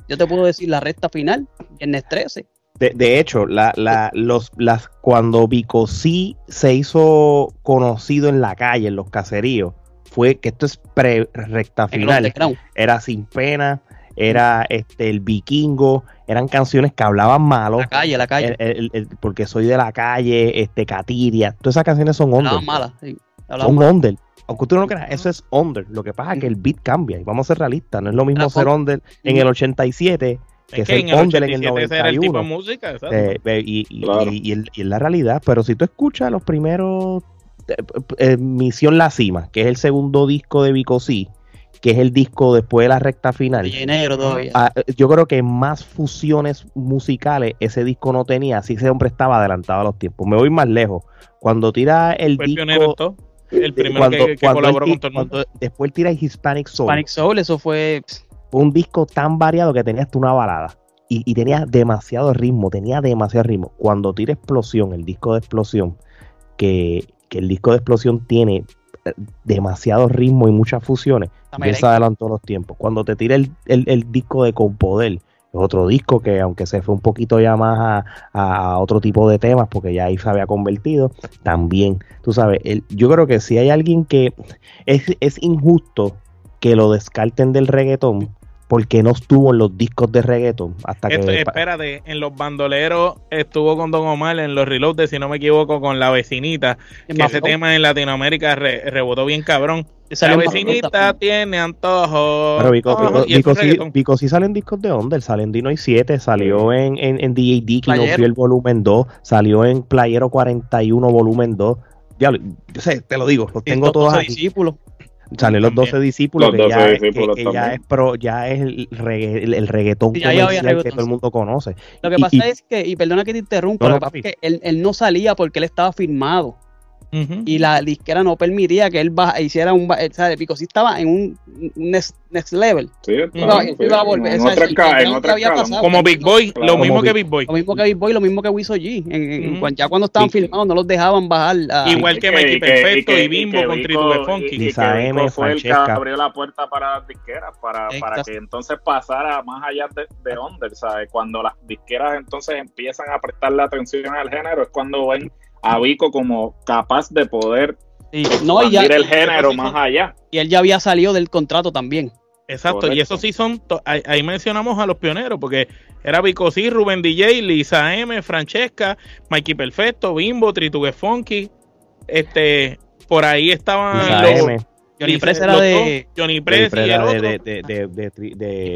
Speaker 3: Yo te puedo decir la recta final, viernes 13.
Speaker 1: De, de hecho, la, la, los, las, cuando Vico sí se hizo conocido en la calle, en los caseríos, fue que esto es pre-recta final. Era Sin Pena, era este el Vikingo, eran canciones que hablaban malo.
Speaker 3: La calle, la calle.
Speaker 1: porque soy de la calle, este Catiria. Todas esas canciones son ondas.
Speaker 3: malas.
Speaker 1: son ondas. aunque tú no lo creas, eso es under. Lo que pasa es que el beat cambia y vamos a ser realistas. No es lo mismo
Speaker 3: La
Speaker 1: ser
Speaker 3: fo-
Speaker 1: under en el 87 que,
Speaker 4: Es que
Speaker 1: ser
Speaker 4: en el
Speaker 1: under en el
Speaker 4: 87 ese era el tipo
Speaker 1: 91.
Speaker 4: de música.
Speaker 1: Eh, y, y-
Speaker 5: Claro.
Speaker 1: y- y el- y es la realidad. Pero si tú escuchas los primeros eh, eh, Misión La Cima, que es el segundo disco de Vico C, que es el disco después de la recta final.
Speaker 3: Negro todavía.
Speaker 1: Ah, yo creo que más fusiones musicales ese disco no tenía, así ese hombre estaba adelantado a los tiempos. Me voy más lejos. Cuando tira el
Speaker 4: Fue pionero
Speaker 1: disco,
Speaker 4: todo. El primero
Speaker 1: cuando,
Speaker 4: que, que
Speaker 1: cuando
Speaker 4: colaboró con todo el mundo.
Speaker 1: cuando después tira Hispanic Soul,
Speaker 3: Panic Soul, eso fue.
Speaker 1: fue un disco tan variado que tenía hasta una balada y, y tenía demasiado ritmo, tenía demasiado ritmo. Cuando tira Explosión, el disco de Explosión, que, que el disco de Explosión tiene eh, demasiado ritmo y muchas fusiones, ya se adelantó los tiempos. Cuando te tira el, el- el disco de Con Poder, es otro disco que aunque se fue un poquito ya más a, a otro tipo de temas, porque ya ahí se había convertido, también, tú sabes, el- yo creo que si hay alguien que es, es injusto que lo descarten del reggaetón, porque no estuvo en los discos de reggaetón hasta
Speaker 4: Esto,
Speaker 1: que...
Speaker 4: espérate, en los bandoleros estuvo con Don Omar en los reloads, si no me equivoco, con la vecinita. Que ese tema en Latinoamérica re- rebotó bien cabrón. La vecinita tiene antojo.
Speaker 1: Pero Vico,
Speaker 4: Oh,
Speaker 1: sí,
Speaker 4: reggaetón.
Speaker 1: Vico sí salen discos de Onder, sale en Dino y 7, salió en, en, en DAD, que no el volumen 2, salió en Playero 41, volumen 2. Ya, yo sé, te lo digo, los tengo todos
Speaker 3: 12
Speaker 1: aquí.
Speaker 3: discípulos.
Speaker 1: Salen los
Speaker 4: También.
Speaker 1: 12 discípulos,
Speaker 5: Los
Speaker 1: que,
Speaker 5: 12
Speaker 1: ya, es- que-
Speaker 5: discípulos
Speaker 1: que ya es pro, ya es el, regga- el, el reggaetón
Speaker 3: Sí, ya había
Speaker 1: comercial que todo el mundo conoce.
Speaker 3: Lo que
Speaker 1: Y-
Speaker 3: pasa
Speaker 1: y-
Speaker 3: es que, y perdona que te interrumpa,
Speaker 1: No,
Speaker 3: lo
Speaker 1: no,
Speaker 3: que pasa
Speaker 1: papi.
Speaker 3: es que él, él no salía porque él estaba firmado Y la disquera no permitía que él baja- hiciera un. sea, Pico sí estaba en un next, next level.
Speaker 5: Sí,
Speaker 4: Iba-
Speaker 5: claro,
Speaker 3: iba a volver,
Speaker 5: En
Speaker 3: o sea,
Speaker 5: otra
Speaker 3: y-
Speaker 5: escala,
Speaker 3: y
Speaker 5: en
Speaker 3: no
Speaker 5: otra
Speaker 3: había
Speaker 5: escala.
Speaker 3: pasado.
Speaker 4: Como Big Boy,
Speaker 5: Claro.
Speaker 4: lo mismo que
Speaker 1: Big-
Speaker 4: Boy.
Speaker 3: Lo mismo que Big Boy, lo mismo que Wiso G. En- ya cuando estaban
Speaker 1: Y-
Speaker 3: filmados no los dejaban bajar. a-
Speaker 4: Igual que Mikey Perfecto y Bimbo con Tritu de Funky.
Speaker 5: Y, que fue el que abrió la puerta para las disqueras, para, que entonces pasara más allá de, de Under, ¿sabes? Cuando las disqueras entonces empiezan a prestarle atención al género, es cuando ven a Vico como capaz de poder
Speaker 3: y, no, y, ya,
Speaker 5: el género más allá.
Speaker 3: y él ya había salido del contrato también.
Speaker 4: Exacto, y eso sí son, to- ahí, ahí mencionamos a los pioneros, porque era Vico C, Rubén DJ, Lisa M, Francesca, Mikey Perfecto, Bimbo, Tritugue Funky, este, por ahí estaban
Speaker 1: Lisa
Speaker 4: los,
Speaker 1: M,
Speaker 3: Johnny Press era de-
Speaker 4: Johnny Press y el
Speaker 1: era
Speaker 4: otro,
Speaker 1: de, de, de, de, de.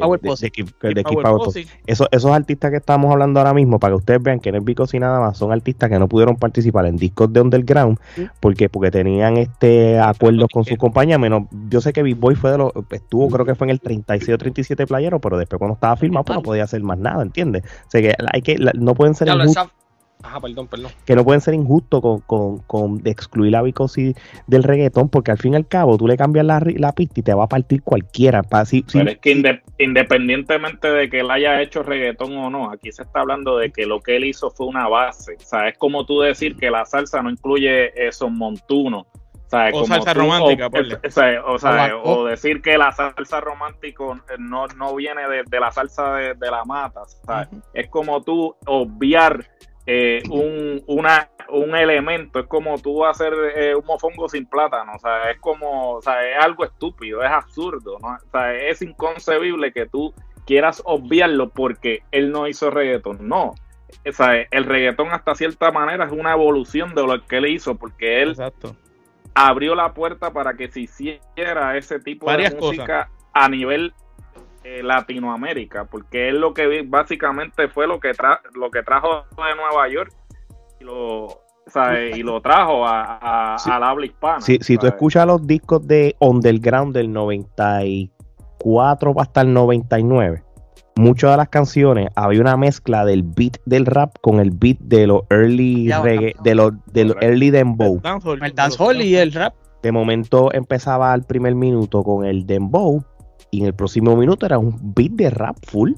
Speaker 1: Esos, esos artistas que estamos hablando ahora mismo, para que ustedes vean que no es Vico y nada más, son artistas que no pudieron participar en discos de underground porque porque tenían este acuerdos con sus compañías. Menos, yo sé que Big Boy fue de los, estuvo creo que fue en el 36 o 37 playero, pero después cuando estaba firmado pues no podía hacer más nada, ¿entiendes? O sea que hay que, no pueden ser
Speaker 2: Ajá, perdón, perdón.
Speaker 1: que no pueden ser injustos con, con, con de excluir a Vico sí del reggaetón, porque al fin y al cabo tú le cambias la, la pista y te va a partir cualquiera. Pa, si- si-
Speaker 5: Pero es que inde- independientemente de que él haya hecho reggaetón o no, aquí se está hablando de que lo que él hizo fue una base. O sea, es como tú decir que la salsa no incluye esos montunos. O, sea,
Speaker 4: O
Speaker 5: como
Speaker 4: salsa
Speaker 5: tú-
Speaker 4: romántica,
Speaker 5: o, o sea, o, sea,
Speaker 3: O-
Speaker 5: o decir que la salsa romántico no, no viene de, de la salsa de, de la mata. O sea,
Speaker 4: Ujú.
Speaker 5: es como tú obviar eh, un, una, un elemento, es como tú hacer eh, un mofongo sin plátano, o sea, es como, o sea, es algo estúpido, es absurdo, ¿no? O sea, es inconcebible que tú quieras obviarlo porque él no hizo reggaetón, no. O sea, el reggaetón hasta cierta manera es una evolución de lo que él hizo, porque él
Speaker 4: Exacto.
Speaker 5: abrió la puerta para que se hiciera ese tipo
Speaker 4: Varias
Speaker 5: de música a nivel eh, Latinoamérica, porque él lo que vi- básicamente fue lo que tra lo que trajo de Nueva York y lo, o sea, y lo trajo a, a-
Speaker 1: Sí.
Speaker 5: al habla hispana.
Speaker 1: Si, si tú escuchas los discos de Underground del 94 hasta el 99, muchas de las canciones había una mezcla del beat del rap con el beat de los early
Speaker 3: Ya,
Speaker 1: reggae, de los, de los
Speaker 5: Correcto.
Speaker 1: early dembow.
Speaker 3: El dancehall y el rap.
Speaker 1: De momento empezaba el primer minuto con el dembow y en el próximo minuto era un beat de rap full.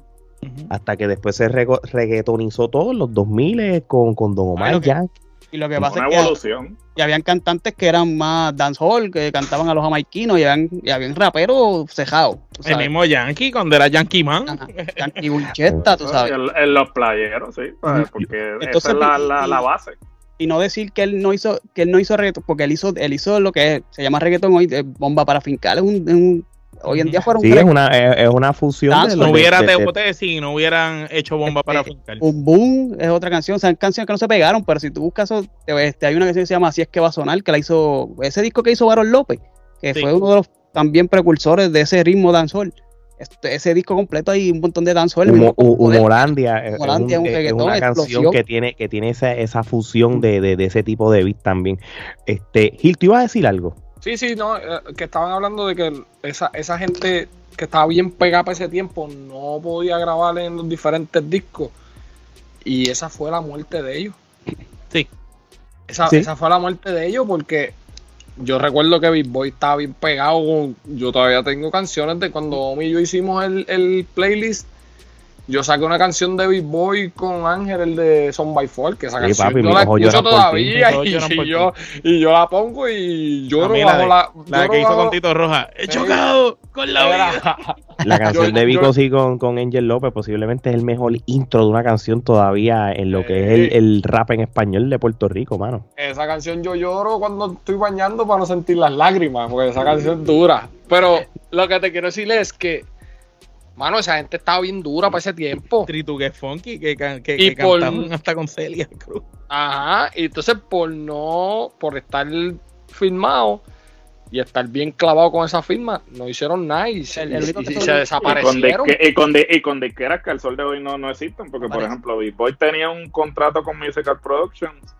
Speaker 1: Hasta que después se rego- reggaetonizó todo en los 2000 con, con Don Omar
Speaker 3: que-
Speaker 1: Yankee.
Speaker 3: Y lo que
Speaker 5: Una
Speaker 3: pasa es que
Speaker 5: evolución.
Speaker 3: y habían cantantes que eran más dancehall, que cantaban a los jamaiquinos, y habían, y habían raperos cejados.
Speaker 4: El
Speaker 3: sabes.
Speaker 4: mismo Yankee, cuando era Yankee Man.
Speaker 3: Ajá. Yankee Bulchetta, tú sabes.
Speaker 5: En, en los playeros, sí, ¿sabes? porque
Speaker 3: Entonces,
Speaker 5: esa es la, la, base.
Speaker 3: y no decir que él no hizo que él no hizo reggaetón porque él hizo él hizo lo que es- se llama reggaetón hoy bomba para fincar es un, es un- hoy en día fueron
Speaker 1: Sí, es una, es, es una fusión de
Speaker 4: No
Speaker 1: de-
Speaker 4: hubiera
Speaker 1: de- de-
Speaker 4: si no hubieran hecho bomba para fincar.
Speaker 3: un boom es otra canción o sea, canciones que no se pegaron pero si tú buscas eso, este, hay una canción que se llama así es que va a sonar que la hizo ese disco que hizo Barón López que
Speaker 4: Sí.
Speaker 3: fue uno de los también precursores de ese ritmo dancehall. Este, ese disco completo hay un montón de dancehall. el
Speaker 1: Humo-
Speaker 3: mismo
Speaker 1: Hu-
Speaker 3: poder.
Speaker 1: Humolandia es, un-
Speaker 3: un
Speaker 1: es-
Speaker 3: reggaetón,
Speaker 1: una canción
Speaker 3: explosión.
Speaker 1: que tiene, que tiene esa, esa fusión de, de- de ese tipo de beat también. Este, Gil, ¿tú ibas a decir algo?
Speaker 2: Sí, sí, no, eh, que estaban hablando de que esa, esa gente que estaba bien pegada para ese tiempo no podía grabar en los diferentes discos. Y esa fue la muerte de ellos.
Speaker 4: Sí.
Speaker 2: Esa,
Speaker 1: Sí.
Speaker 2: esa fue la muerte de ellos porque yo recuerdo que Big Boy estaba bien pegado con... Yo todavía tengo canciones de cuando Omi y yo hicimos el, el playlist. Yo saqué una canción de Big Boy con Ángel, el de Son by Four, que esa
Speaker 1: Sí,
Speaker 2: canción
Speaker 1: papi,
Speaker 2: yo la escucho
Speaker 1: ti.
Speaker 2: todavía y, yo, y yo la pongo y lloro
Speaker 4: la
Speaker 2: bajo
Speaker 4: de-
Speaker 2: la...
Speaker 4: La
Speaker 2: lloro
Speaker 4: que hizo
Speaker 2: bajo-
Speaker 4: con Tito Roja. He
Speaker 2: Sí.
Speaker 4: chocado con la vida.
Speaker 1: La canción
Speaker 2: Yo-
Speaker 1: de Vico sí con, con Angel López posiblemente es el mejor intro de una canción todavía en lo que es el, el rap en español de Puerto Rico, mano.
Speaker 2: Esa canción yo lloro cuando estoy bañando para no sentir las lágrimas, porque esa canción es dura. Pero lo que te quiero decir es que, mano, esa gente estaba bien dura para ese tiempo.
Speaker 4: Trituque Funky que, que,
Speaker 2: Y
Speaker 4: que
Speaker 2: por-
Speaker 4: cantaban hasta con Celia Cruz.
Speaker 2: Ajá, y entonces por no, por estar filmado y estar bien clavado con esa firma, no hicieron nada y, se-
Speaker 3: El- el único
Speaker 2: y- y
Speaker 3: se-
Speaker 5: Y
Speaker 2: desaparecieron.
Speaker 5: y, con di- y con disqueras que al sol de hoy no, no existen, porque por ejemplo, Big Boy tenía un contrato con Musical Productions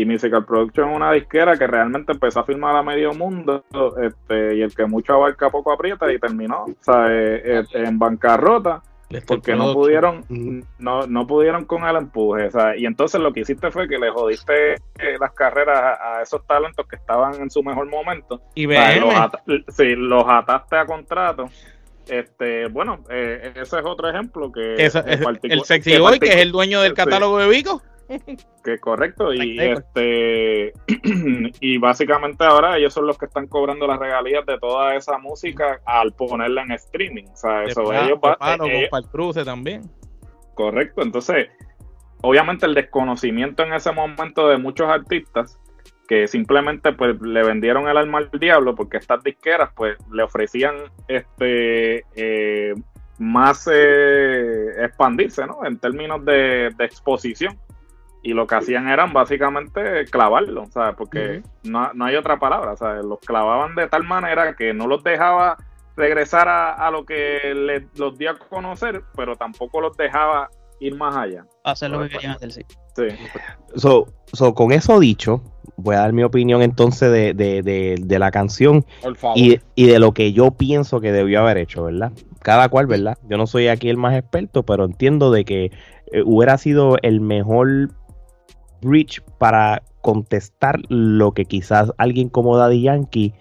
Speaker 5: y Musical Productions es una disquera que realmente empezó a firmar a medio mundo este, y el que mucho abarca poco aprieta y terminó o sea, eh, eh, en bancarrota porque no pudieron no, no pudieron con el empuje o sea, y entonces lo que hiciste fue que le jodiste eh, las carreras a, a esos talentos que estaban en su mejor momento
Speaker 4: Y
Speaker 5: o sea, los, ata- sí, los ataste a contrato. Este, bueno, eh, ese es otro ejemplo que
Speaker 4: Esa- el Sexy
Speaker 5: que
Speaker 4: Boy, que es el dueño del
Speaker 5: Sí.
Speaker 4: catálogo de Vico.
Speaker 5: que correcto y este y básicamente ahora ellos son los que están cobrando las regalías de toda esa música al ponerla en streaming, o sea, eso ellos
Speaker 4: de
Speaker 5: va-
Speaker 4: Palo
Speaker 5: eh,
Speaker 4: con Palcruce también.
Speaker 5: Correcto, entonces, obviamente el desconocimiento en ese momento de muchos artistas que simplemente pues le vendieron el alma al diablo porque estas disqueras pues le ofrecían este eh, más eh, expandirse, ¿no? En términos de, de exposición. Y lo que hacían eran básicamente clavarlo, o sea, porque no, no hay otra palabra, o sea, los clavaban de tal manera que no los dejaba regresar a, a lo que le- los dio a conocer, pero tampoco los dejaba ir más allá.
Speaker 3: Hacer lo que querían hacer, sí.
Speaker 5: Sí.
Speaker 1: So, so, con eso dicho, voy a dar mi opinión entonces de, de, de, de la canción
Speaker 2: Por favor.
Speaker 1: y, y de lo que yo pienso que debió haber hecho, ¿verdad? Cada cual, ¿verdad? Yo no soy aquí el más experto, pero entiendo de que eh, hubiera sido el mejor bridge para contestar lo que quizás alguien como Daddy Yankee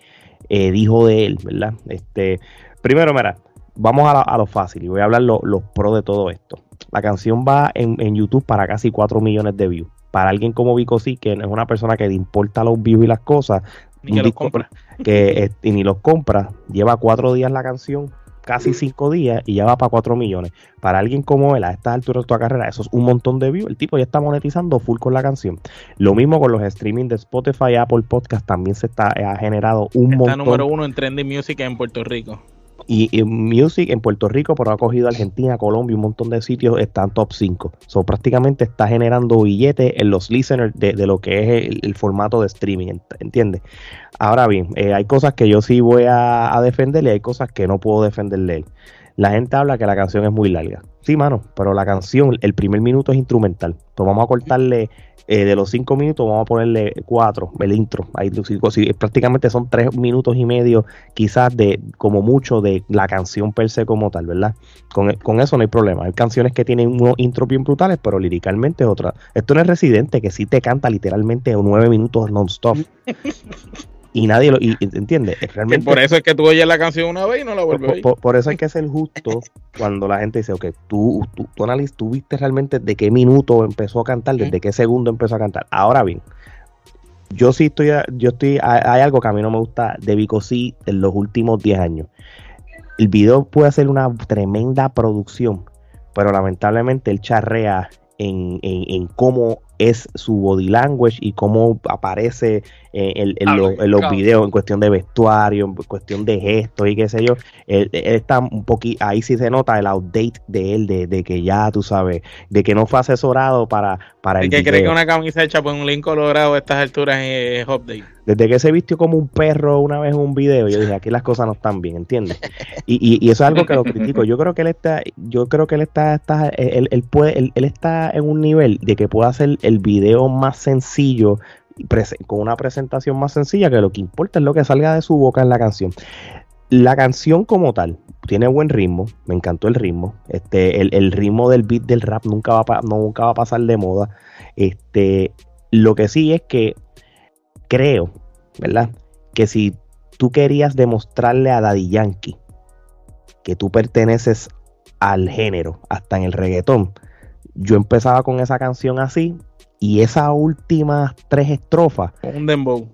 Speaker 1: eh, dijo de él, ¿verdad? Este, primero, mira, vamos a, la- a lo fácil y voy a hablar lo- los pros de todo esto. La canción va en, en YouTube para casi 4 millones de views. Para alguien como Vico sí, que es una persona que le importa los views y las cosas,
Speaker 4: Ni
Speaker 1: un
Speaker 4: que los compra.
Speaker 1: que eh, y ni los compra, lleva cuatro días la canción, casi cinco días y ya va para cuatro millones. Para alguien como él, a estas alturas de tu carrera, eso es un montón de views. El tipo ya está monetizando full con la canción. Lo mismo con los streaming de Spotify, Apple Podcast, también se está ha generado un
Speaker 4: Está
Speaker 1: montón.
Speaker 4: número uno en Trending Music en Puerto Rico.
Speaker 1: Y, y Music en Puerto Rico, pero ha cogido Argentina, Colombia, un montón de sitios, están top 5. So, prácticamente está generando billetes en los listeners de, de lo que es el, formato de streaming, ent- ¿entiendes? Ahora bien, eh, hay cosas que yo sí voy a, a defender y hay cosas que no puedo defender de él. La gente habla que la canción es muy larga. Sí, mano, pero la canción, el primer minuto es instrumental. Entonces vamos a cortarle eh, de los cinco minutos, vamos a ponerle cuatro, el intro. Ahí, si- si- prácticamente son tres minutos y medio quizás de como mucho de la canción per se como tal, ¿verdad? Con, con eso no hay problema. Hay canciones que tienen unos intros bien brutales, pero líricamente es otra. Esto no es Residente, que sí te canta literalmente nueve minutos non-stop. y nadie lo... Y,
Speaker 4: Que
Speaker 1: Realmente,
Speaker 4: por eso es que tú oyes la canción una vez y no la vuelves a
Speaker 1: por,
Speaker 4: oír.
Speaker 1: por- por eso hay que ser justo cuando la gente dice, ok, tú, tú, tú, analiz- tú viste realmente de qué minuto empezó a cantar, desde qué segundo empezó a cantar. Ahora bien, yo sí estoy, yo estoy, hay, hay algo que a mí no me gusta de Vico sí en los últimos 10 años. El video puede ser una tremenda producción, pero lamentablemente él charrea en, en, en cómo es su body language y cómo aparece eh, en, en lo-
Speaker 2: bien,
Speaker 1: en los videos, en cuestión de vestuario, en cuestión de gestos y qué sé yo. Él, él está un poquito, ahí sí se nota el outdate de él, de, de que ya tú sabes, de que no fue asesorado para, para
Speaker 4: El
Speaker 1: el
Speaker 4: que cree que
Speaker 1: video.
Speaker 4: una camisa hecha por un link colorado a estas alturas es update.
Speaker 1: Desde que se vistió como un perro una vez en un video, yo dije, aquí las cosas no están bien, ¿entiendes? Y, y, eso es algo que lo critico. Yo creo que él está, yo creo que él está, está él, él puede, él, está en un nivel de que puede hacer el video más sencillo, con una presentación más sencilla, que lo que importa es lo que salga de su boca en la canción. La canción como tal tiene buen ritmo, me encantó el ritmo. Este, el, el ritmo del beat del rap nunca va, a nunca va a pasar de moda. Este, lo que sí es que creo, ¿verdad? Que si tú querías demostrarle a Daddy Yankee que tú perteneces al género, hasta en el reggaetón, yo empezaba con esa canción así y esas últimas tres estrofas,
Speaker 4: Un dembow.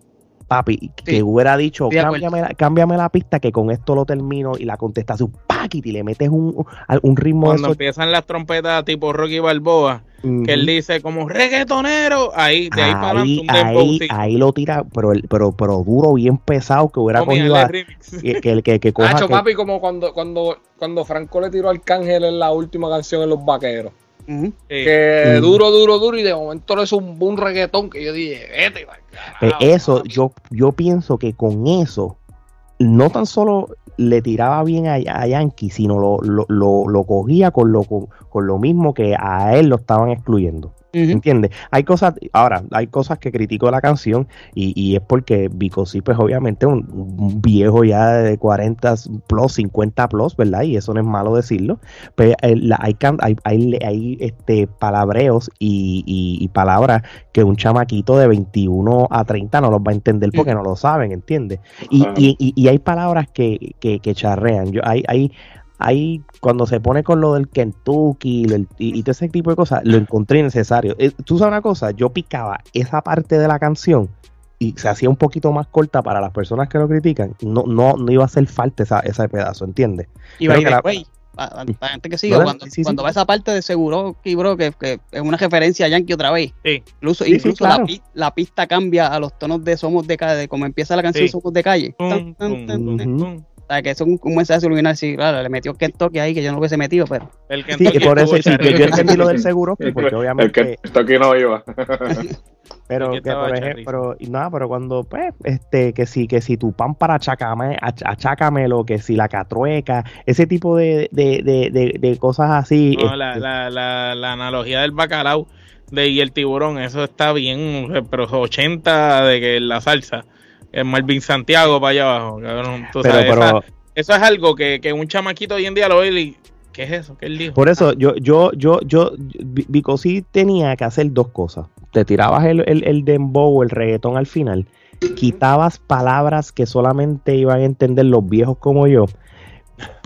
Speaker 1: Papi, que
Speaker 3: Sí,
Speaker 1: hubiera dicho, cámbiame la, cámbiame la pista que con esto lo termino y la contestación, ¡paquit! y le metes un, un, un ritmo
Speaker 4: Cuando
Speaker 1: de
Speaker 4: empiezan las trompetas tipo Rocky Balboa, que él dice como reggaetonero, ahí, de ahí, para adelante
Speaker 1: ahí,
Speaker 4: un dembow.
Speaker 1: ahí,
Speaker 4: sí.
Speaker 1: ahí lo tira, pero, el- pero, pero duro, bien pesado, que hubiera
Speaker 4: Tommy,
Speaker 1: cogido a, que, que, que, que coja
Speaker 2: papi, como cuando, cuando, cuando Franco le tiró al Arcángel en la última canción en Los Vaqueros. Que duro, duro, duro, y de momento le zumbó un reggaetón que yo dije, vete,
Speaker 1: Pues
Speaker 2: carajo,
Speaker 1: eso,
Speaker 2: papi".
Speaker 1: yo, yo pienso que con eso, no tan solo le tiraba bien a, a Yankee, sino lo, lo, lo, lo cogía con lo, con lo mismo que a él lo estaban excluyendo. ¿Entiendes? Hay cosas, ahora, hay cosas que critico la canción y, y es porque Vico sí, pues obviamente un, un viejo ya de 40 plus, 50 plus, ¿verdad? Y eso no es malo decirlo. Pero eh, la- hay, hay, hay, hay, este, palabreos y, y- y palabras que un chamaquito de 21 a 30 no los va a entender porque no lo saben, ¿entiendes? Y,
Speaker 5: Ajá.
Speaker 1: y, y- y hay palabras que, que, que charrean. Yo, hay, hay, hay, cuando se pone con lo del Kentucky y, y todo ese tipo de cosas, lo encontré innecesario. Eh, Tú sabes una cosa, yo picaba esa parte de la canción y se hacía un poquito más corta para las personas que lo critican. No, no, no iba a hacer falta esa, ese pedazo, ¿entiendes?
Speaker 3: Y by
Speaker 1: la-
Speaker 3: way, para la gente que siga,
Speaker 1: ¿Verdad?
Speaker 3: cuando,
Speaker 1: Sí, sí,
Speaker 3: cuando
Speaker 1: sí.
Speaker 3: va esa parte de seguro, que, bro, que, que es una referencia a Yankee otra vez.
Speaker 4: Sí.
Speaker 3: Incluso,
Speaker 1: Sí, sí,
Speaker 3: incluso
Speaker 1: claro.
Speaker 3: la, pi- la pista cambia a los tonos de Somos de Calle, de como empieza la canción
Speaker 4: Sí.
Speaker 3: Somos de Calle. Tan, tan, tan. O sea, que es un, un mensaje subliminal. Sí, claro, le metió Kentucky ahí que yo no lo hubiese metido, pero.
Speaker 4: El
Speaker 1: Sí,
Speaker 4: Kentucky
Speaker 1: y por eso sí, yo, entendí lo del seguro, porque
Speaker 5: El
Speaker 1: obviamente...
Speaker 5: que esto aquí no iba.
Speaker 1: Pero que por ejemplo, pero nada, pero cuando pues este que si que si tu pan para achacame, ach- achácamelo, que si la catrueca, ese tipo de, de, de, de, de cosas así.
Speaker 4: No, la,
Speaker 1: este,
Speaker 4: la, la, la analogía del bacalao de, y el tiburón, eso está bien, pero 80 de que la salsa, el Marvin Santiago para allá abajo, cabrón. Tú
Speaker 1: pero,
Speaker 4: sabes,
Speaker 1: pero
Speaker 4: esa- eso es algo que, que un chamaquito hoy en día lo ve y ¿qué es eso? ¿Qué él dijo?
Speaker 1: por eso yo yo yo yo Vi- Vico sí tenía que hacer dos cosas. Te tirabas el, el, el dembow, el reggaetón al final, quitabas palabras que solamente iban a entender los viejos como yo.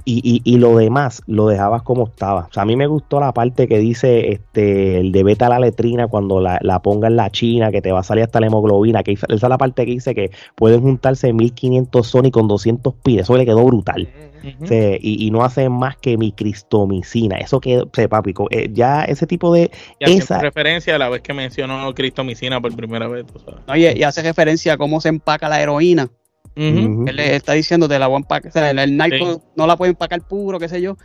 Speaker 1: Y, y, y lo demás lo dejabas como estaba. O sea, a mí me gustó la parte que dice este el de vete a la letrina cuando la, la ponga en la China, que te va a salir hasta la hemoglobina. Que esa esa es la parte que dice que pueden juntarse 1500 Sony con 200 pi. Eso le quedó brutal. Y, y no hace más que mi cristomicina. Eso quedó, o sea, papi, co- eh, ya ese tipo de.
Speaker 4: Y haciendo
Speaker 1: esa-
Speaker 4: referencia a la vez que mencionó Cristomicina por primera vez. tú sabes.
Speaker 3: No, y, y hace referencia a cómo se empaca la heroína. Él le está diciendo de la a empacar, o sea, el, el narco
Speaker 4: Sí.
Speaker 3: no la puede empacar puro, qué sé yo.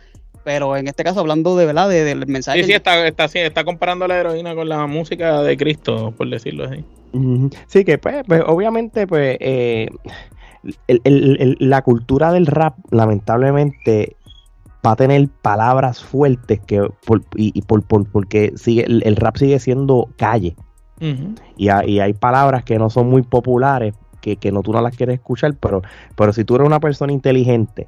Speaker 3: Pero en este caso, hablando de verdad, de- del mensaje.
Speaker 4: Sí, sí, está, está, sí, está comparando la heroína con la música de Cristo, por decirlo así.
Speaker 1: Sí, que pues, pues, obviamente, pues, eh, el- el- el- la cultura del rap, lamentablemente, va a tener palabras fuertes que por, y, y por, por- porque sigue, el, el rap sigue siendo calle. Y hay, y hay palabras que no son muy populares, que, que no tú no las quieres escuchar, pero, pero si tú eres una persona inteligente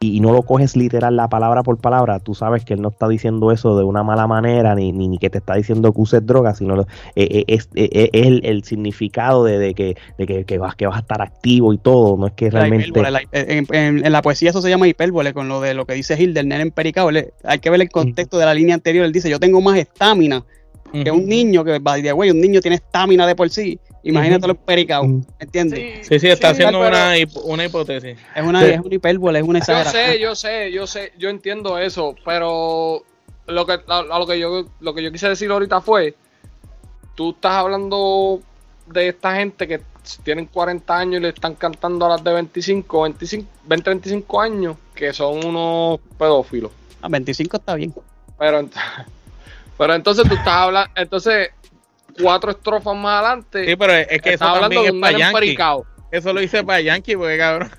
Speaker 1: y, y no lo coges literal la palabra por palabra, tú sabes que él no está diciendo eso de una mala manera, ni, ni, ni que te está diciendo que uses drogas, sino lo- eh, eh, es, eh, es el, el significado de, de que, de que, que vas, que vas a estar activo y todo, no es que
Speaker 3: La
Speaker 1: realmente...
Speaker 3: la- en, en- en la poesía eso se llama hipérbole, con lo de lo que dice Gil del nene empericado. Hay que ver el contexto de la línea anterior. Él dice, yo tengo más estamina que un niño, que by the way, un niño tiene estamina de por sí. Imagínate lo empericado,
Speaker 1: Ujú.
Speaker 3: ¿entiendes?
Speaker 4: Sí, sí, está
Speaker 2: Sí,
Speaker 4: haciendo
Speaker 2: pero-
Speaker 4: una, hip- una hipótesis.
Speaker 3: Es una,
Speaker 1: Sí.
Speaker 3: es una hipérbole, es una
Speaker 2: Yo
Speaker 3: exageración.
Speaker 2: sé, yo sé, yo sé, yo entiendo eso, pero lo que, a, a lo que yo lo que yo quise decir ahorita fue, tú estás hablando de esta gente que tienen 40 años y le están cantando a las de 25, 25, 20, 25 años, que son unos pedófilos.
Speaker 3: A 25 está bien.
Speaker 2: Pero, ent- pero entonces tú estás hablando, entonces cuatro estrofas más adelante,
Speaker 4: Sí, pero es que eso
Speaker 2: estás hablando
Speaker 4: también
Speaker 2: de
Speaker 4: es
Speaker 2: un
Speaker 4: para Yankee. Eso lo hice para Yankee, porque cabrón.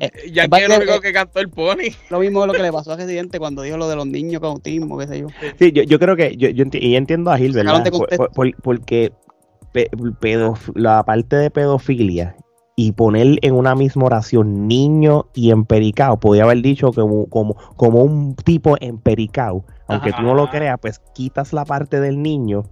Speaker 3: Eh,
Speaker 4: Yankee es el único
Speaker 3: eh,
Speaker 4: que cantó el pony.
Speaker 3: Lo mismo lo que le pasó a Residente cuando dijo lo de los niños con autismo, qué sé yo.
Speaker 1: Sí, yo, yo creo que yo, yo enti- y entiendo a Gil, ¿verdad? Por- por- por- porque pe- pedof- la parte de pedofilia y poner en una misma oración niño y empericado, podía haber dicho como, como, como un tipo empericado, aunque tú no lo
Speaker 2: Ajá.
Speaker 1: creas, pues quitas la parte del niño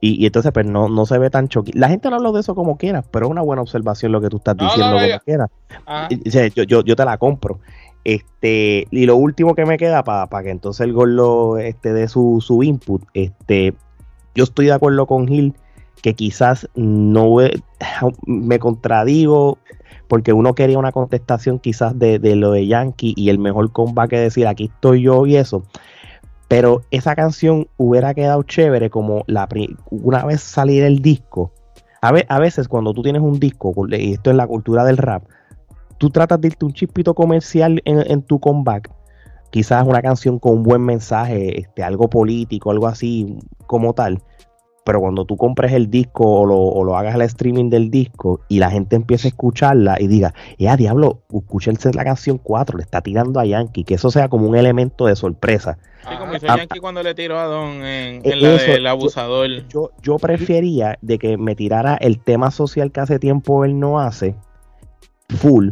Speaker 1: y, y entonces pues no, no se ve tan choque. La gente no habla de eso como quiera, pero es una buena observación lo que tú estás diciendo
Speaker 2: no,
Speaker 1: como
Speaker 2: ya.
Speaker 1: quiera.
Speaker 2: Ajá.
Speaker 1: O sea, yo, yo, yo te la compro. Este, y lo último que me queda para que entonces el gordo este, dé su, su input, este, yo estoy de acuerdo con Gil que quizás no me contradigo porque uno quería una contestación quizás de, de lo de Yankee y el mejor comeback que decir aquí estoy yo y eso. Pero esa canción hubiera quedado chévere como la una vez salir el disco. A veces cuando tú tienes un disco, y esto es la cultura del rap, tú tratas de irte un chispito comercial en, en tu comeback. Quizás una canción con un buen mensaje, este, algo político, algo así como tal. Pero cuando tú compres el disco o lo, o lo hagas el streaming del disco y la gente empiece a escucharla y diga, ¡eh, diablo! Escúchense la canción 4, le está tirando a Yankee, que eso sea como un elemento de sorpresa.
Speaker 4: Sí, como hizo
Speaker 1: Ah,
Speaker 4: Yankee cuando le tiró a Don en,
Speaker 1: Eh,
Speaker 4: en la
Speaker 1: eso,
Speaker 4: del
Speaker 1: yo-
Speaker 4: abusador.
Speaker 1: Yo, yo prefería de que me tirara el tema social que hace tiempo él no hace, full,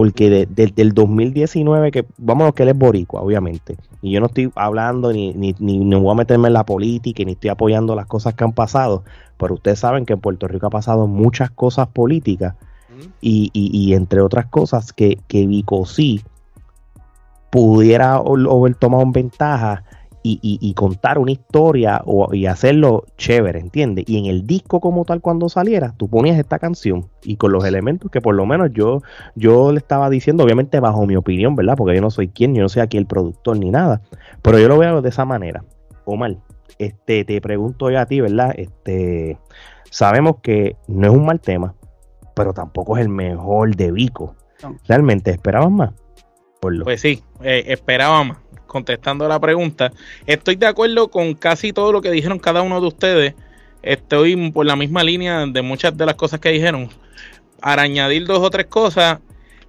Speaker 1: porque de- de- del 2019, que vámonos que él es boricua, obviamente, y yo no estoy hablando ni, ni, ni, ni voy a meterme en la política, ni estoy apoyando las cosas que han pasado, pero ustedes saben que en Puerto Rico ha pasado muchas cosas políticas, y, y- y entre otras cosas que, que Vico sí pudiera haber tomado en ventaja y, y- y contar una historia o, y hacerlo chévere, ¿entiendes? Y en el disco como tal cuando saliera, tú ponías esta canción y con los elementos que por lo menos yo, yo le estaba diciendo, obviamente bajo mi opinión, ¿verdad? Porque yo no soy quien, yo no soy aquí el productor ni nada, pero yo lo veo de esa manera. Omar, este, te pregunto yo a ti, ¿verdad? Este, sabemos que no es un mal tema, pero tampoco es el mejor de Vico.
Speaker 3: No.
Speaker 1: ¿Realmente esperabas más? Por lo-
Speaker 4: Pues sí, eh, más. Contestando la pregunta, estoy de acuerdo con casi todo lo que dijeron cada uno de ustedes. Estoy por la misma línea de muchas de las cosas que dijeron. Para añadir dos o tres cosas,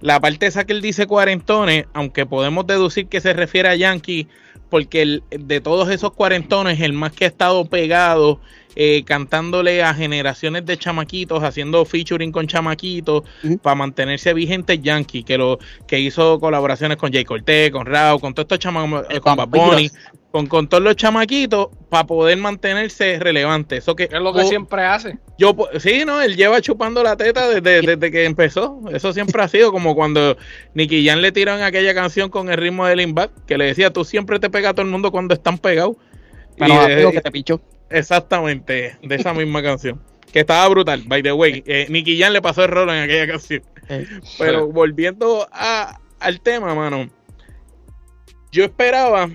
Speaker 4: la parte esa que él dice cuarentones, aunque podemos deducir que se refiere a Yankee, porque el- de todos esos cuarentones, el más que ha estado pegado, eh, cantándole a generaciones de chamaquitos, haciendo featuring con chamaquitos, para mantenerse vigente Yankee, que lo que hizo colaboraciones con Jay Cortez, con Rao, con todos estos chamacos,
Speaker 3: El
Speaker 4: con Bad. Bunny, con, con todos los chamaquitos, para poder mantenerse relevante. Eso que
Speaker 2: Es lo que siempre hace.
Speaker 4: yo, sí, no, él lleva chupando la teta desde, desde que empezó. Eso siempre ha sido como cuando Nicky Jan le tiraron aquella canción con el ritmo del Inback, que le decía, tú siempre te pegas a todo el mundo cuando están pegados.
Speaker 3: Pero
Speaker 4: Y,
Speaker 3: amigo,
Speaker 4: eh,
Speaker 3: que te pichó.
Speaker 4: exactamente, de esa misma canción. Que estaba brutal, by the way. Eh, Nicky Jan le pasó el rol en aquella canción.
Speaker 3: Eh,
Speaker 4: Pero volviendo a- al tema, mano. Yo esperaba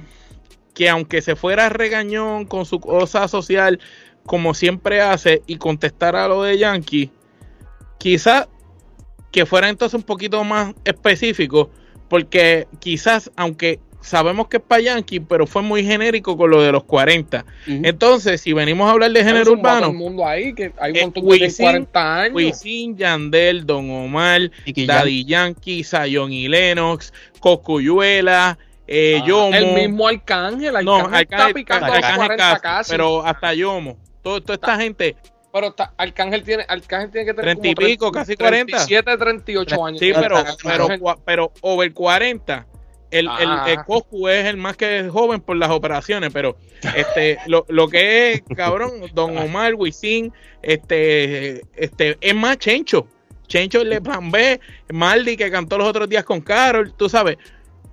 Speaker 4: que aunque se fuera regañón con su cosa social, como siempre hace, y contestara a lo de Yankee, quizás que fuera entonces un poquito más específico, porque quizás, aunque sabemos que es para Yankee, pero fue muy genérico con lo de los 40.
Speaker 3: ujú.
Speaker 4: Entonces, si venimos a hablar de género urbano,
Speaker 2: mundo ahí, que hay un
Speaker 4: Eh,
Speaker 2: montón de gente de
Speaker 4: Wisin,
Speaker 2: 40 años.
Speaker 4: Wisin, Yandel, Don Omar. Daddy Yankee, Zion y Lennox, Cocuyuela, eh,
Speaker 2: Ah,
Speaker 4: Yomo.
Speaker 2: El mismo Arcángel, Arcángel,
Speaker 4: no,
Speaker 2: está
Speaker 4: Arcángel,
Speaker 2: picando a los
Speaker 4: Arcángel
Speaker 2: 40
Speaker 4: casi,
Speaker 2: casi.
Speaker 4: pero hasta Yomo. Todo, toda esta gente,
Speaker 2: Pero está- Arcángel tiene, Arcángel tiene que tener
Speaker 4: 30 y
Speaker 2: como
Speaker 4: pico, casi 40.
Speaker 2: 37, 38 años.
Speaker 4: sí, pero, pero, pero over 40. El, el,
Speaker 2: Ah.
Speaker 4: el Coscu es el más que joven por las operaciones, pero este lo, lo que es, cabrón, Don Omar, Wisin, este, este, es más Chencho. Chencho le plan B, Maldi que cantó los otros días con Carol, tú sabes,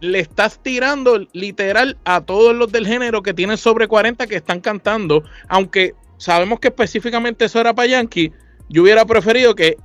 Speaker 4: le estás tirando literal a todos los del género que tienen sobre 40 que están cantando, aunque sabemos que específicamente eso era para Yankee, yo hubiera preferido que,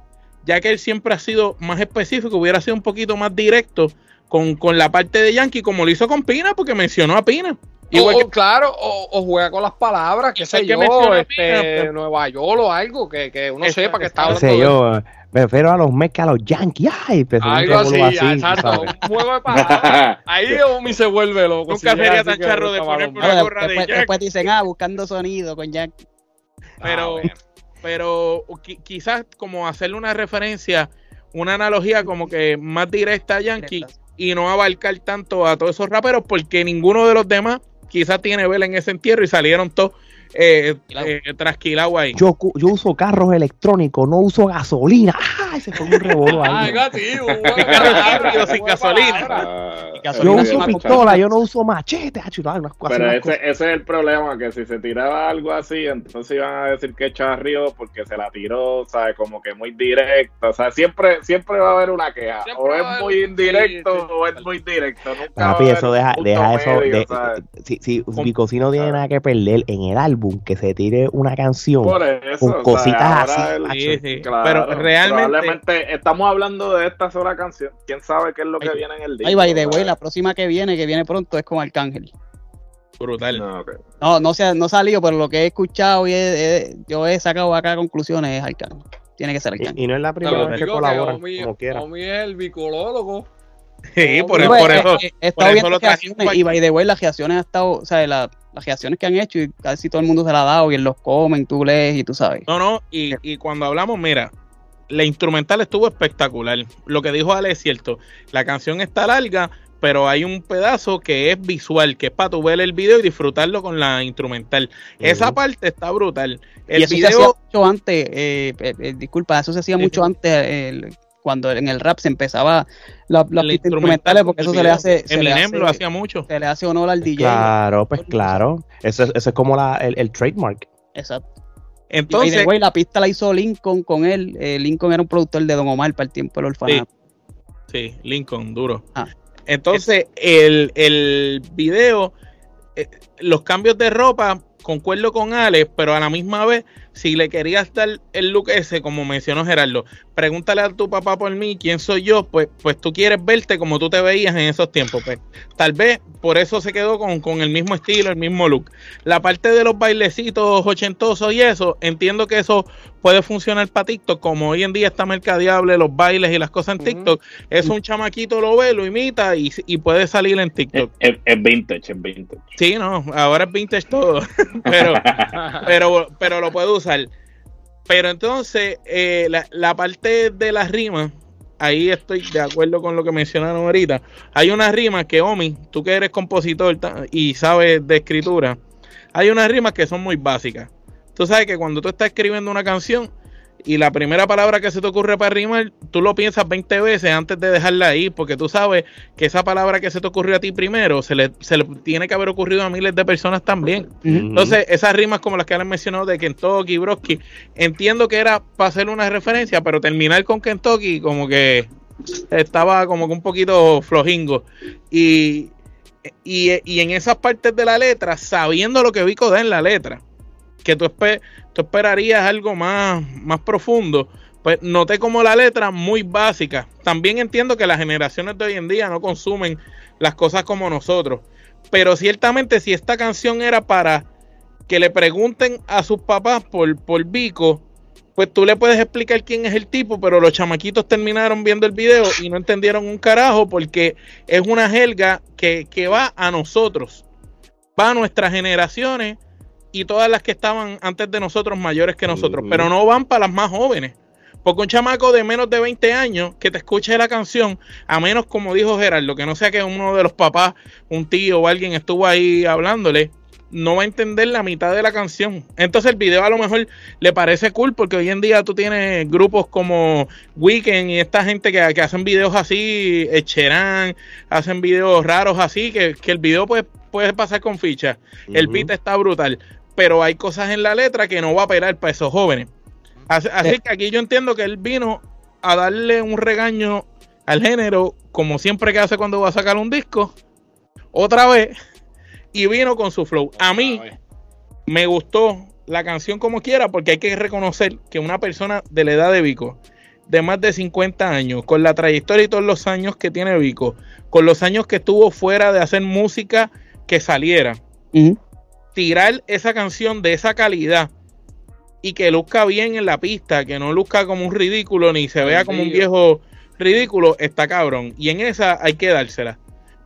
Speaker 4: ya que él siempre ha sido más específico, hubiera sido un poquito más directo con, con la parte de Yankee, como lo hizo con Pina, porque mencionó a Pina. Igual
Speaker 2: o,
Speaker 4: que-
Speaker 2: o claro, o, o juega con las palabras, qué sé
Speaker 4: que
Speaker 2: yo, este,
Speaker 4: Mira,
Speaker 2: Nueva York o algo, que, que uno sepa que está
Speaker 1: No
Speaker 2: hablando
Speaker 1: sé
Speaker 2: de
Speaker 1: yo, me refiero a los Mets que a los Yankees. Ay, un
Speaker 2: algo así, exacto,
Speaker 1: sabes.
Speaker 2: un juego de palabras. Ahí Omi se vuelve loco.
Speaker 4: Nunca
Speaker 2: si
Speaker 4: sería tan charro de poner una gorra de
Speaker 3: después,
Speaker 4: Jack.
Speaker 3: después dicen, ah, buscando sonido con Jack.
Speaker 4: pero,
Speaker 2: Ah,
Speaker 4: pero qui- quizás como hacerle una referencia, una analogía como que más directa a Yankee
Speaker 3: Directa.
Speaker 4: y no abarcar tanto a todos esos raperos porque ninguno de los demás quizás tiene vela en ese entierro y salieron todos eh, eh, trasquilados ahí.
Speaker 1: Yo, uso carros electrónicos, no uso gasolina. Ay, se fue un revolú
Speaker 2: Ah,
Speaker 1: ahí.
Speaker 2: negativo, un juego de
Speaker 4: Carro sin gasolina.
Speaker 5: Ah,
Speaker 1: Yo uso pistola, yo no uso machete. ah,
Speaker 5: Pero
Speaker 1: unas
Speaker 5: ese, ese es el problema, que si se tiraba algo así, entonces iban a decir que charrio porque se la tiró, ¿sabes? Como que muy directo, o sea, siempre, siempre va a haber una queja,
Speaker 2: Siempre
Speaker 5: o es
Speaker 2: haber-
Speaker 5: muy indirecto
Speaker 2: sí, sí.
Speaker 5: o es muy directo, nunca
Speaker 1: Papi, eso deja, deja eso.
Speaker 5: medio,
Speaker 1: de- si si
Speaker 4: Com-
Speaker 1: Vico no tiene nada que perder en el álbum, que se tire una canción
Speaker 5: Por eso,
Speaker 1: con
Speaker 5: o sea,
Speaker 1: cositas así.
Speaker 5: el-
Speaker 4: Sí, sí.
Speaker 5: claro,
Speaker 4: Pero realmente
Speaker 5: probablemente estamos hablando de esta sola canción, quién sabe qué es lo que
Speaker 3: Ay,
Speaker 5: viene en el disco.
Speaker 3: Ay, by the way, la próxima que viene, que viene pronto, es con Arcángel.
Speaker 4: brutal.
Speaker 5: No, ok.
Speaker 3: No, no se ha, no ha salido, pero lo que he escuchado y he- he- yo he sacado acá conclusiones es Arcángel. Tiene que ser Arcángel.
Speaker 1: Y, y no es la primera vez que
Speaker 2: digo que
Speaker 1: colaboran,
Speaker 2: Omi,
Speaker 1: como quiera.
Speaker 2: Omi es el bicolólogo.
Speaker 4: Sí, por,
Speaker 2: No,
Speaker 4: por
Speaker 3: Pues,
Speaker 4: eso.
Speaker 3: eh, eh, he
Speaker 4: por
Speaker 3: estado
Speaker 4: eso
Speaker 3: viendo
Speaker 4: lo
Speaker 3: reacciones
Speaker 4: trajimos
Speaker 3: y by the way, las reacciones han estado, o sea, la- las reacciones que han hecho y casi todo el mundo se la ha dado y en los comen, tú lees y tú sabes.
Speaker 4: No, no, y, y cuando hablamos, mira, la instrumental estuvo espectacular. Lo que dijo Ale es cierto. La canción está larga, pero hay un pedazo que es visual, que es para tu ver el video y disfrutarlo con la instrumental. Esa parte está brutal. El
Speaker 3: y eso se hacía
Speaker 4: video,
Speaker 3: mucho antes, eh, eh, eh, disculpa, eso se hacía mucho antes, eh, el- cuando en el rap se empezaba la- las
Speaker 4: la
Speaker 3: pistas
Speaker 4: instrumental
Speaker 3: instrumentales, porque eso se le hace, se le
Speaker 4: lo
Speaker 3: hace,
Speaker 4: hacía mucho.
Speaker 3: se le hace honor al DJ.
Speaker 1: Claro, pues claro. Eso, es- eso es como la, el, el trademark.
Speaker 3: Exacto. Y
Speaker 4: Entonces,
Speaker 3: the way, la pista la hizo Lincoln con él. Eh, Lincoln era un productor de Don Omar para el tiempo del orfanato.
Speaker 4: Sí, Lincoln, duro.
Speaker 3: Ah.
Speaker 4: Entonces, el, el video, eh, los cambios de ropa, concuerdo con Alex, pero a la misma vez, si le querías dar el look ese, como mencionó Gerardo, pregúntale a tu papá por mí, quién soy yo, pues, pues tú quieres verte como tú te veías en esos tiempos. Pues. Tal vez por eso se quedó con, con el mismo estilo, el mismo look. La parte de los bailecitos ochentosos y eso, entiendo que eso puede funcionar para TikTok, como hoy en día está mercadeable los bailes y las cosas en. TikTok. Es un chamaquito, lo ve, lo imita y, y puede salir en TikTok.
Speaker 5: es- es vintage, es vintage.
Speaker 4: Sí, no, ahora es vintage todo, pero, pero, pero lo puede usar. Pero entonces, eh, la, la parte de las rimas, ahí estoy de acuerdo con lo que mencionaron ahorita. Hay unas rimas que, Omi, tú que eres compositor y sabes de escritura, hay unas rimas que son muy básicas. Tú sabes que cuando tú estás escribiendo una canción y la primera palabra que se te ocurre para rimar, tú lo piensas 20 veces antes de dejarla ahí, porque tú sabes que esa palabra que se te ocurrió a ti primero se le, se le tiene que haber ocurrido a miles de personas también. Entonces, esas rimas como las que han mencionado de Kentucky, Broski, entiendo que era para hacer una referencia, pero terminar con Kentucky como que estaba como que un poquito flojingo. Y, y, y en esas partes de la letra, sabiendo lo que Vico da en la letra, que tú, espe- tú esperarías algo más, más profundo, pues noté como la letra muy básica. También entiendo que las generaciones de hoy en día no consumen las cosas como nosotros. Pero ciertamente si esta canción era para que le pregunten a sus papás por, por Vico, pues tú le puedes explicar quién es el tipo, pero los chamaquitos terminaron viendo el video y no entendieron un carajo porque es una jerga que, que va a nosotros, va a nuestras generaciones y todas las que estaban antes de nosotros mayores que nosotros, pero no van para las más jóvenes. Porque un chamaco de menos de 20 años que te escuche la canción, a menos como dijo Gerardo, que no sea que uno de los papás, un tío o alguien estuvo ahí hablándole, no va a entender la mitad de la canción. Entonces el video a lo mejor le parece cool porque hoy en día tú tienes grupos como Weekend y esta gente que, que hacen videos así, Echerán, hacen videos raros así, que, que el video pues, puede pasar con ficha. El beat está brutal, pero hay cosas en la letra que no va a pegar para esos jóvenes. Así, así
Speaker 3: Eh.
Speaker 4: que aquí yo entiendo que él vino a darle un regaño al género, como siempre que hace cuando va a sacar un disco, otra vez, y vino con su flow. A mí me gustó la canción como quiera, porque hay que reconocer que una persona de la edad de Vico, de más de 50 años, con la trayectoria y todos los años que tiene Vico, con los años que estuvo fuera de hacer música que saliera,
Speaker 3: Ujú.
Speaker 4: Tirar esa canción de esa calidad y que luzca bien en la pista, que no luzca como un ridículo ni se vea como un viejo ridículo, está cabrón. Y en esa hay que dársela.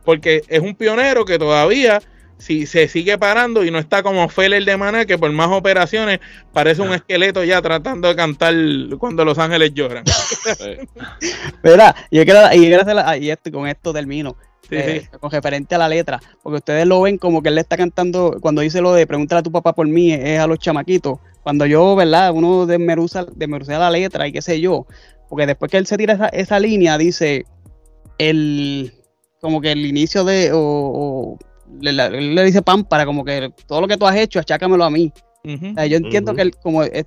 Speaker 4: Porque es un pionero que todavía si se sigue parando y no está como Feller de Maná, que por más operaciones parece un esqueleto ya tratando de cantar cuando Los Ángeles lloran.
Speaker 3: Verá, y yo quiero, y yo quiero hacer y esto, con esto termino.
Speaker 4: Sí,
Speaker 3: eh,
Speaker 4: sí.
Speaker 3: con referente a la letra, porque ustedes lo ven como que él le está cantando, cuando dice lo de pregúntale a tu papá por mí, es a los chamaquitos. Cuando yo, ¿verdad? Uno desmeruza, desmeruza la letra y qué sé yo, porque después que él se tira esa, esa línea, dice el, como que el inicio de, o, o le, él le dice para como que todo lo que tú has hecho, achácamelo a mí.
Speaker 4: Ujú.
Speaker 3: O sea, yo entiendo que el- como es-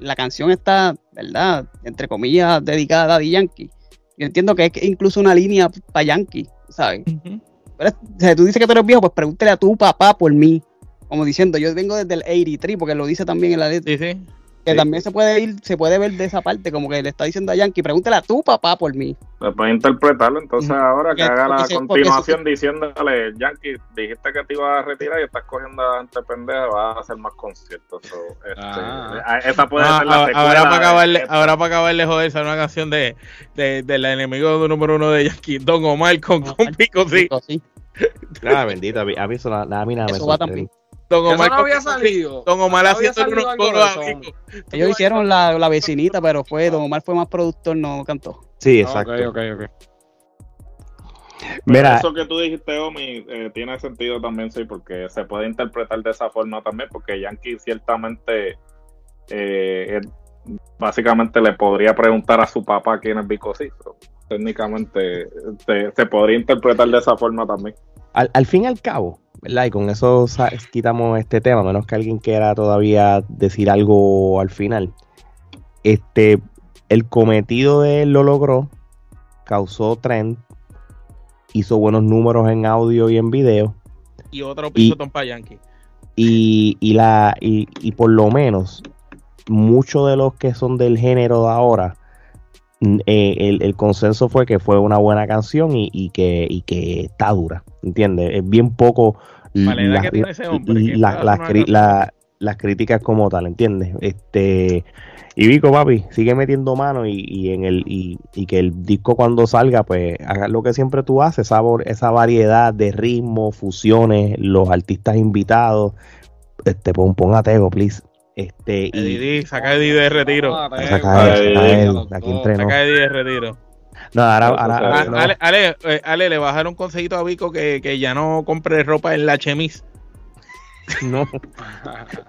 Speaker 3: la canción está, ¿verdad? Entre comillas, dedicada a Daddy Yankee. Yo entiendo que es incluso una línea para Yankee, ¿sabes?
Speaker 4: Ujú.
Speaker 3: Pero, o sea, tú dices que tú eres viejo, pues pregúntale a tu papá por mí. Como diciendo, yo vengo desde el 83, porque lo dice también en la letra.
Speaker 4: Sí, sí.
Speaker 3: Que
Speaker 1: Sí.
Speaker 3: también se puede ir, se puede ver de esa parte, como que le está diciendo a Yankee, pregúntale a tu papá por mí.
Speaker 5: Después interpretarlo, entonces ahora que haga la
Speaker 3: se-
Speaker 5: continuación diciéndole, Yankee, dijiste que te ibas a retirar y estás cogiendo a gente pendeja, vas a hacer más conciertos. So, este,
Speaker 2: Ah.
Speaker 5: Esa puede
Speaker 4: Ah,
Speaker 5: ser la
Speaker 4: ahora,
Speaker 5: secuela.
Speaker 4: ahora para acabarle,
Speaker 5: esta.
Speaker 4: ahora para acabarle joder, una canción de, de, del enemigo número uno de Yankee, Don Omar con, con Pico, sí.
Speaker 3: Sí.
Speaker 1: Ah, bendito, a mí, a mí eso, na- a mí nada me
Speaker 3: Eso va
Speaker 1: sorprende.
Speaker 4: Don
Speaker 2: Eso
Speaker 4: Omar
Speaker 2: no había salido.
Speaker 4: Don Omar
Speaker 2: No había salido
Speaker 4: unos coros.
Speaker 3: Ellos hicieron la, la vecinita, pero fue, Don Omar fue más productor, no cantó.
Speaker 1: Sí,
Speaker 2: Ah,
Speaker 1: exacto.
Speaker 2: ok, ok, ok.
Speaker 5: Pero
Speaker 1: Mira,
Speaker 5: eso que tú dijiste, Omi, eh, tiene sentido también, sí, porque se puede interpretar de esa forma también, porque Yankee ciertamente, eh, él básicamente le podría preguntar a su papá quién es Vico técnicamente se, se podría interpretar de esa forma también.
Speaker 1: al, al fin y al cabo, ¿verdad? Y con eso quitamos este tema, menos que alguien quiera todavía decir algo al final. Este, el cometido de él lo logró, causó trend, hizo buenos números en audio y en video,
Speaker 4: Y otro pisotón para Yankee.
Speaker 1: y, y la, y, y por lo menos muchos de los que son del género de ahora, eh, el, el consenso fue que fue una buena canción y, y que, y que está dura, ¿entiendes? Es bien poco las- críticas como tal, ¿entiendes? Este y Vico, papi, sigue metiendo mano y, y en el y, y que el disco cuando salga, pues haga lo que siempre tú haces, esa, esa variedad de ritmos, fusiones, los artistas invitados, este pon, pon a Tego, please. Este y
Speaker 4: Eddie, saca a Eddie de retiro.
Speaker 2: Ah,
Speaker 1: saca a
Speaker 4: de retiro.
Speaker 1: No, ahora, ahora,
Speaker 4: Ah. Ale, Ale, eh, Ale, le bajaron un consejito a Vico que, que ya no compre ropa en la chemis.
Speaker 1: No,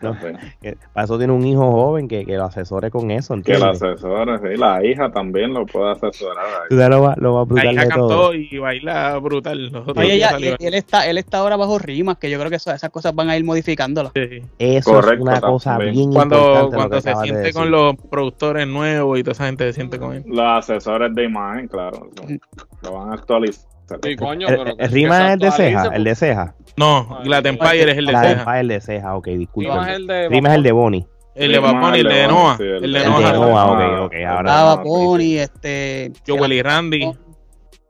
Speaker 1: no. Que Para eso tiene un hijo joven que, que lo asesore con eso,
Speaker 5: Que la
Speaker 1: ¿entiendes?
Speaker 5: asesora, sí, la hija también lo puede asesorar. ahí.
Speaker 1: Lo más, lo más
Speaker 4: La
Speaker 1: brutal
Speaker 4: hija
Speaker 1: de todo.
Speaker 4: cantó y baila brutal.
Speaker 3: Oye, ya,
Speaker 4: salió.
Speaker 3: él, él está, él está ahora bajo rimas, que yo creo que eso- esas cosas van a ir modificándolas.
Speaker 4: Sí.
Speaker 1: Eso
Speaker 5: Correcto,
Speaker 1: es una cosa
Speaker 5: también.
Speaker 1: bien
Speaker 4: Cuando,
Speaker 1: importante. lo
Speaker 4: cuando se
Speaker 1: de
Speaker 4: siente con los productores nuevos y toda esa gente se siente con él.
Speaker 5: Los asesores de imagen, claro, lo, lo van a actualizar.
Speaker 2: Sí, coño,
Speaker 1: El,
Speaker 2: pero
Speaker 1: el rima es el de ceja, el de ceja.
Speaker 4: No,
Speaker 2: Ah,
Speaker 4: Glad
Speaker 2: el-
Speaker 4: Empire es el de ceja.
Speaker 1: Empire, el de ceja, ok, disculpa.
Speaker 2: Rima es el de
Speaker 1: es el Bonnie.
Speaker 4: El de Bad
Speaker 5: es
Speaker 4: el de
Speaker 5: Bonnie,
Speaker 4: Noah. El de
Speaker 1: El de
Speaker 4: Noah.
Speaker 1: Ok,
Speaker 5: Ah,
Speaker 1: ok,
Speaker 5: el
Speaker 1: ahora-
Speaker 5: Noah,
Speaker 3: Pony, este.
Speaker 4: Joel Randy.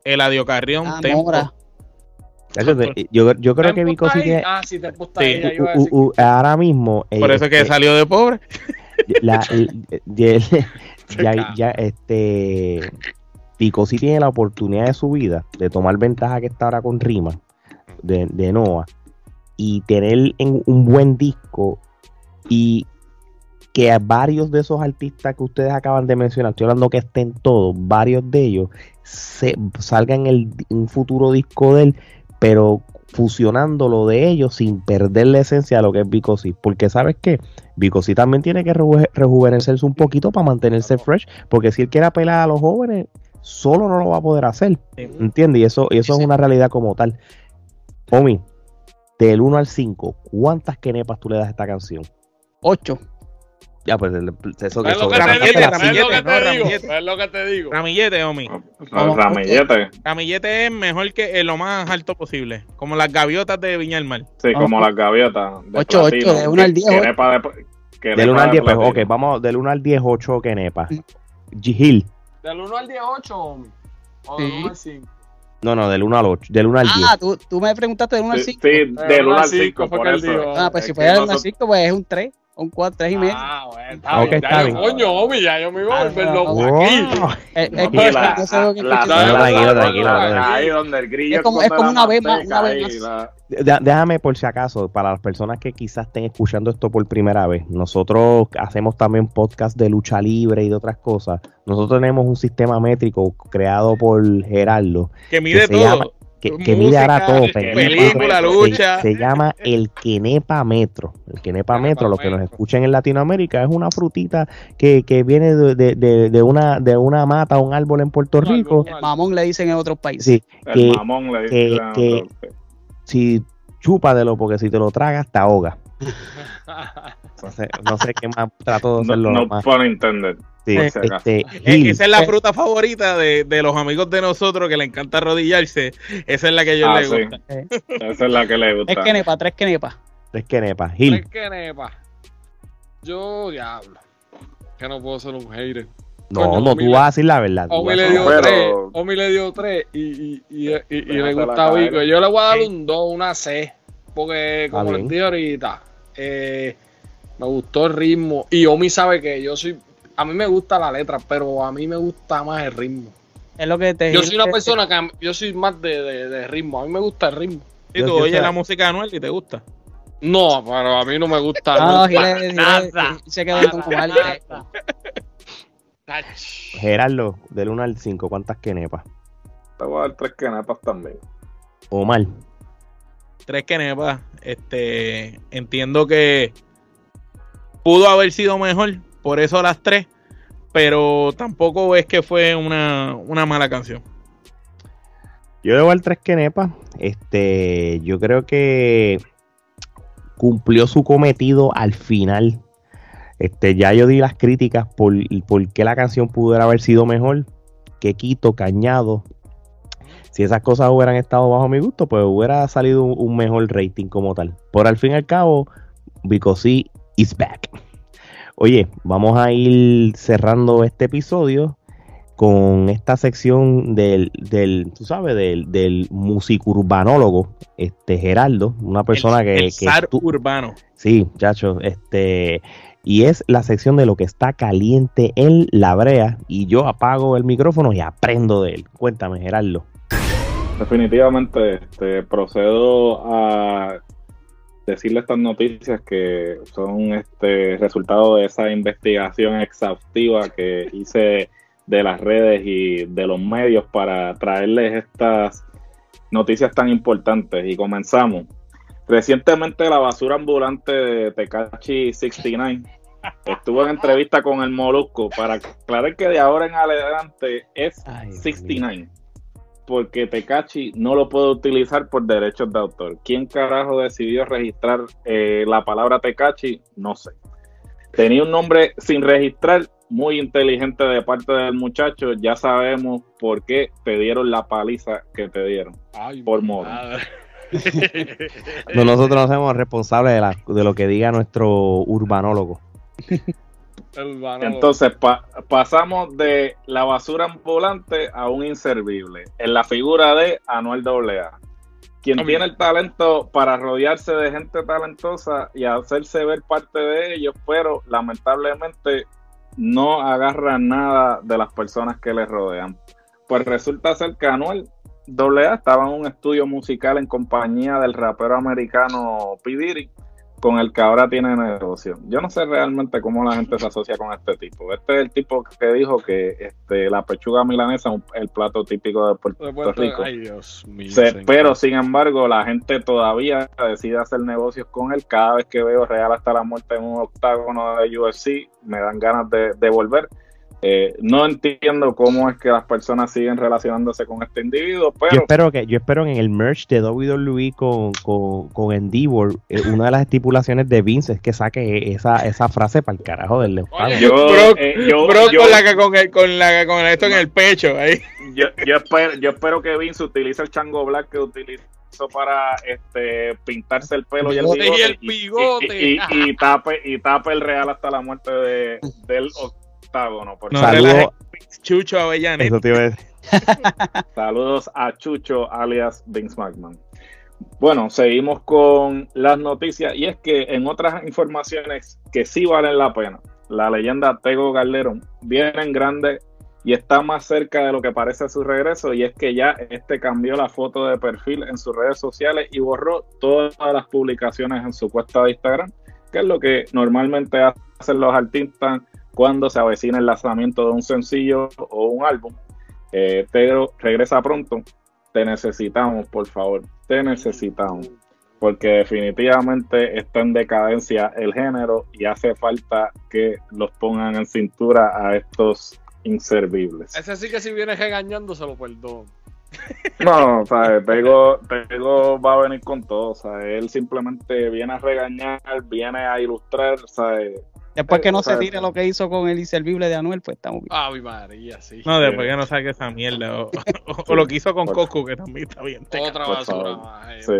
Speaker 4: Eladio Carrión.
Speaker 3: Ah,
Speaker 4: Tempo.
Speaker 1: Te- Yo, yo creo que
Speaker 2: ¿Tempo
Speaker 1: Vico
Speaker 2: está
Speaker 1: sí
Speaker 2: ahí?
Speaker 1: tiene.
Speaker 2: Ah, sí, está
Speaker 4: Sí.
Speaker 2: ahí, ya iba a
Speaker 1: u-
Speaker 2: decir.
Speaker 1: u- u- ahora mismo. eh,
Speaker 4: Por eso es que
Speaker 1: eh,
Speaker 4: salió de pobre.
Speaker 1: la- ya, ya, este Pico sí tiene la oportunidad de su vida de tomar ventaja que está ahora con Rima de, de Noah y tener en un buen disco y que a varios de esos artistas que ustedes acaban de mencionar, estoy hablando que estén todos, varios de ellos se salgan en el, un futuro disco de él, pero fusionando lo de ellos sin perder la esencia de lo que es Vico sí, porque sabes que Vico sí también tiene que reju- rejuvenecerse un poquito para mantenerse fresh, porque si él quiere apelar a los jóvenes, solo no lo va a poder hacer, ¿entiendes? Y eso, y eso es una realidad como tal. Omi, del 1 al 5, ¿cuántas kenepas tú le das a esta canción?
Speaker 3: Ocho.
Speaker 1: Ya, pues el- eso que
Speaker 2: ¿Ves lo que te
Speaker 4: Ramillete,
Speaker 2: digo? ¿Ves lo
Speaker 4: Ramillete, no,
Speaker 2: digo?
Speaker 4: Ramillete. Ramillete, Omi. Es mejor que en lo más alto posible. Como las gaviotas de Viña del Mar.
Speaker 5: sí,
Speaker 3: Ah,
Speaker 5: como las gaviotas. de
Speaker 3: ocho, ocho,
Speaker 5: platino,
Speaker 3: de uno al diez,
Speaker 5: que-
Speaker 3: ocho.
Speaker 5: quenepa de- quenepa
Speaker 1: Del 1 al
Speaker 5: de
Speaker 1: 10, pues, ok, vamos del 1 al 10, 8 kenepas. Gil,
Speaker 2: Del 1 al 10, 8, homie. O del
Speaker 3: Sí.
Speaker 2: 1 al 5.
Speaker 1: No, no, del 1 al 8, del 1 al 10.
Speaker 3: Ah, tú, tú me preguntaste del 1 al
Speaker 5: Sí,
Speaker 3: 5.
Speaker 5: sí, del 1
Speaker 2: una
Speaker 5: al
Speaker 2: cinco
Speaker 5: 5,
Speaker 2: fue
Speaker 5: por eso.
Speaker 3: Ah, pues
Speaker 5: Es
Speaker 3: si fuera del 1 al
Speaker 5: nosotros-
Speaker 3: 5, pues es un 3, un 4, 3 y medio.
Speaker 2: Ah, bueno, está
Speaker 1: Ok,
Speaker 2: bien.
Speaker 1: está
Speaker 2: Ya,
Speaker 1: bien.
Speaker 2: Coño, homie, ya yo me iba a volver loco aquí.
Speaker 3: Que que
Speaker 1: tranquilo, tranquilo.
Speaker 5: Ahí donde el grillo
Speaker 3: Es como- es como una vez más, una vez
Speaker 1: Déjame por si acaso, para las personas que quizás estén escuchando esto por primera vez, nosotros hacemos también podcast de lucha libre y de otras cosas. Nosotros tenemos un sistema métrico creado por Gerardo
Speaker 4: Que mide
Speaker 1: se
Speaker 4: todo.
Speaker 1: Que, que mide ahora todo,
Speaker 4: película,
Speaker 1: se-
Speaker 4: lucha.
Speaker 1: Se, llama el Kenepa Metro. El Kenepa
Speaker 2: Kenepa
Speaker 1: Metro, los que nos escuchan en Latinoamérica, es una frutita que, que viene de, de- de- de una, de una mata, un árbol en Puerto Rico.
Speaker 3: El mamón le dicen en otros países.
Speaker 1: Sí,
Speaker 5: El
Speaker 1: que,
Speaker 5: mamón le
Speaker 1: que-
Speaker 5: dice a
Speaker 1: que-
Speaker 5: nosotros.
Speaker 1: si chúpatelo, porque si te lo tragas, te ahoga. No sé, no sé qué más trato de
Speaker 5: No,
Speaker 1: hacerlo
Speaker 5: no
Speaker 1: más.
Speaker 5: pun intended.
Speaker 1: Sí,
Speaker 5: acaso.
Speaker 1: este,
Speaker 4: Eh, Esa es la
Speaker 3: Eh.
Speaker 4: fruta favorita de, de los amigos de nosotros que le encanta arrodillarse. Esa es la que a ellos
Speaker 5: Ah,
Speaker 4: les
Speaker 5: sí.
Speaker 4: gusta.
Speaker 5: Esa es la que le gusta.
Speaker 3: Es quenepa, tres quenepas.
Speaker 1: tres Kenepa. Gil,
Speaker 2: Tres que nepa. Yo, diablo. Que no puedo ser un hater.
Speaker 1: no,
Speaker 2: coño,
Speaker 1: no,
Speaker 2: Omi
Speaker 1: tú
Speaker 2: le-
Speaker 1: vas a decir la verdad.
Speaker 2: Omi le dio
Speaker 5: Pero-
Speaker 2: tres. Omi le dio tres y, y, y, y- y le gusta. Vico. Yo le voy a dar un 2, una C. Porque, como les dije ahorita, eh, me gustó el ritmo. Y Omi sabe que yo soy. A mí me gusta la letra, pero a mí me gusta más el ritmo.
Speaker 3: Es lo que te
Speaker 2: Yo soy una
Speaker 3: te-
Speaker 2: persona que. a- Yo soy más de, de, de ritmo. A mí me gusta el ritmo.
Speaker 4: Y tú
Speaker 1: o
Speaker 4: oyes la música de Anuel y te gusta.
Speaker 2: No, pero a mí no me gusta.
Speaker 3: No,
Speaker 2: no,
Speaker 3: Gile- Gile-
Speaker 2: nada.
Speaker 3: se quedó con.
Speaker 2: Nada.
Speaker 1: Gerardo, del 1 al 5, ¿cuántas Kenepas?
Speaker 5: Te voy a dar tres quenepas también.
Speaker 1: Omar,
Speaker 4: Tres quenepas. Este, entiendo que pudo haber sido mejor, por eso las tres, pero tampoco es que fue una, una mala canción.
Speaker 1: Yo le al 3 Kenepa. Este, yo creo que cumplió su cometido al final. Este, ya yo di las críticas por, por qué la canción pudiera haber sido mejor. Que Quito, Cañado. Si esas cosas hubieran estado bajo mi gusto, pues hubiera salido un, mejor rating como tal. Por al fin y al cabo, Because is back. Oye, vamos a ir cerrando este episodio con esta sección del, del tú sabes, del, del musicurbanólogo, este Geraldo, una persona
Speaker 4: el,
Speaker 1: que,
Speaker 4: el
Speaker 1: que
Speaker 4: zar urbano.
Speaker 1: sí, chacho, este, y es la sección de lo que está caliente en la brea, y yo apago el micrófono y aprendo de él. Cuéntame, Geraldo.
Speaker 5: Definitivamente este, procedo a decirle estas noticias que son este resultado de esa investigación exhaustiva que hice de las redes y de los medios para traerles estas noticias tan importantes. Y comenzamos. Recientemente la basura ambulante de Tecachi 69 estuvo en entrevista con el Molusco para aclarar que de ahora en adelante es
Speaker 1: Ay, Dios
Speaker 5: 69 porque Tecachi no lo puede utilizar por derechos de autor. ¿Quién carajo decidió registrar eh, la palabra Tecachi? No sé. Tenía un nombre sin registrar, muy inteligente de parte del muchacho. Ya sabemos por qué te dieron la paliza que te dieron.
Speaker 2: Ay,
Speaker 5: Por modo.
Speaker 1: No, nosotros nos hacemos responsables de, la- de lo que diga nuestro urbanólogo.
Speaker 5: Entonces pa- pasamos de la basura ambulante a un inservible. En la figura de Anuel AA. Quien
Speaker 2: Obvio.
Speaker 5: tiene el talento para rodearse de gente talentosa y hacerse ver parte de ellos, pero lamentablemente no agarra nada de las personas que le rodean. Pues resulta ser que Anuel AA estaba en un estudio musical en compañía del rapero americano P. Diddy, con el que ahora tiene negocio. Yo no sé realmente cómo la gente se asocia con este tipo. Este es el tipo que dijo que este, la pechuga milanesa es el plato típico de Puerto,
Speaker 2: De Puerto-
Speaker 5: Rico.
Speaker 2: Ay, Dios mío.
Speaker 5: Se- pero sin embargo, la gente todavía decide hacer negocios con él. Cada vez que veo Real hasta la muerte en un octágono de UFC, me dan ganas de, de volver. Eh, no entiendo cómo es que las personas siguen relacionándose con este individuo,
Speaker 1: Yo
Speaker 5: pero
Speaker 1: espero que, yo espero que en el merch de WWE con, con, con Endeavor, eh, una de las estipulaciones de Vince es que saque esa, esa frase para el carajo del.
Speaker 2: Oye,
Speaker 5: yo,
Speaker 4: Brock-
Speaker 5: eh, yo-
Speaker 4: Bro,
Speaker 5: yo-
Speaker 4: con la que con el, con la con esto en el pecho ahí.
Speaker 5: yo, yo espero, yo espero que Vince utilice el chango black que utilizó para este pintarse el pelo y el
Speaker 2: Bigote y
Speaker 5: bigote
Speaker 2: el bigote.
Speaker 5: y, y- y tape y tape el real hasta la muerte de, del octágono. Por
Speaker 4: No.
Speaker 1: Saludo.
Speaker 4: Chucho Avellanet.
Speaker 1: Eso te iba a decir.
Speaker 5: Saludos a Chucho, alias Vince McMahon. Bueno, seguimos con las noticias y es que en otras informaciones que sí valen la pena, la leyenda Tego Calderón viene en grande y está más cerca de lo que parece su regreso y es que ya este cambió la foto de perfil en sus redes sociales y borró todas las publicaciones en su cuenta de Instagram, que es lo que normalmente hacen los artistas cuando se avecina el lanzamiento de un sencillo o un álbum. Eh, Pedro regresa pronto. Te necesitamos, por favor. Te necesitamos. Porque definitivamente está en decadencia el género y hace falta que los pongan en cintura a estos inservibles.
Speaker 2: Ese sí que si viene regañando se lo perdono.
Speaker 5: No, o sea, Tego, Tego va a venir con todo. O sea, él simplemente viene a regañar, viene a ilustrar. O sea,
Speaker 3: Después que no se tire lo que hizo con el inservible de Anuel, pues estamos bien.
Speaker 2: Ay, María, sí.
Speaker 4: No, después que no saque esa mierda. O, o- o lo que hizo con Coco, que también está bien.
Speaker 2: Otra basura más. eh.
Speaker 5: sí,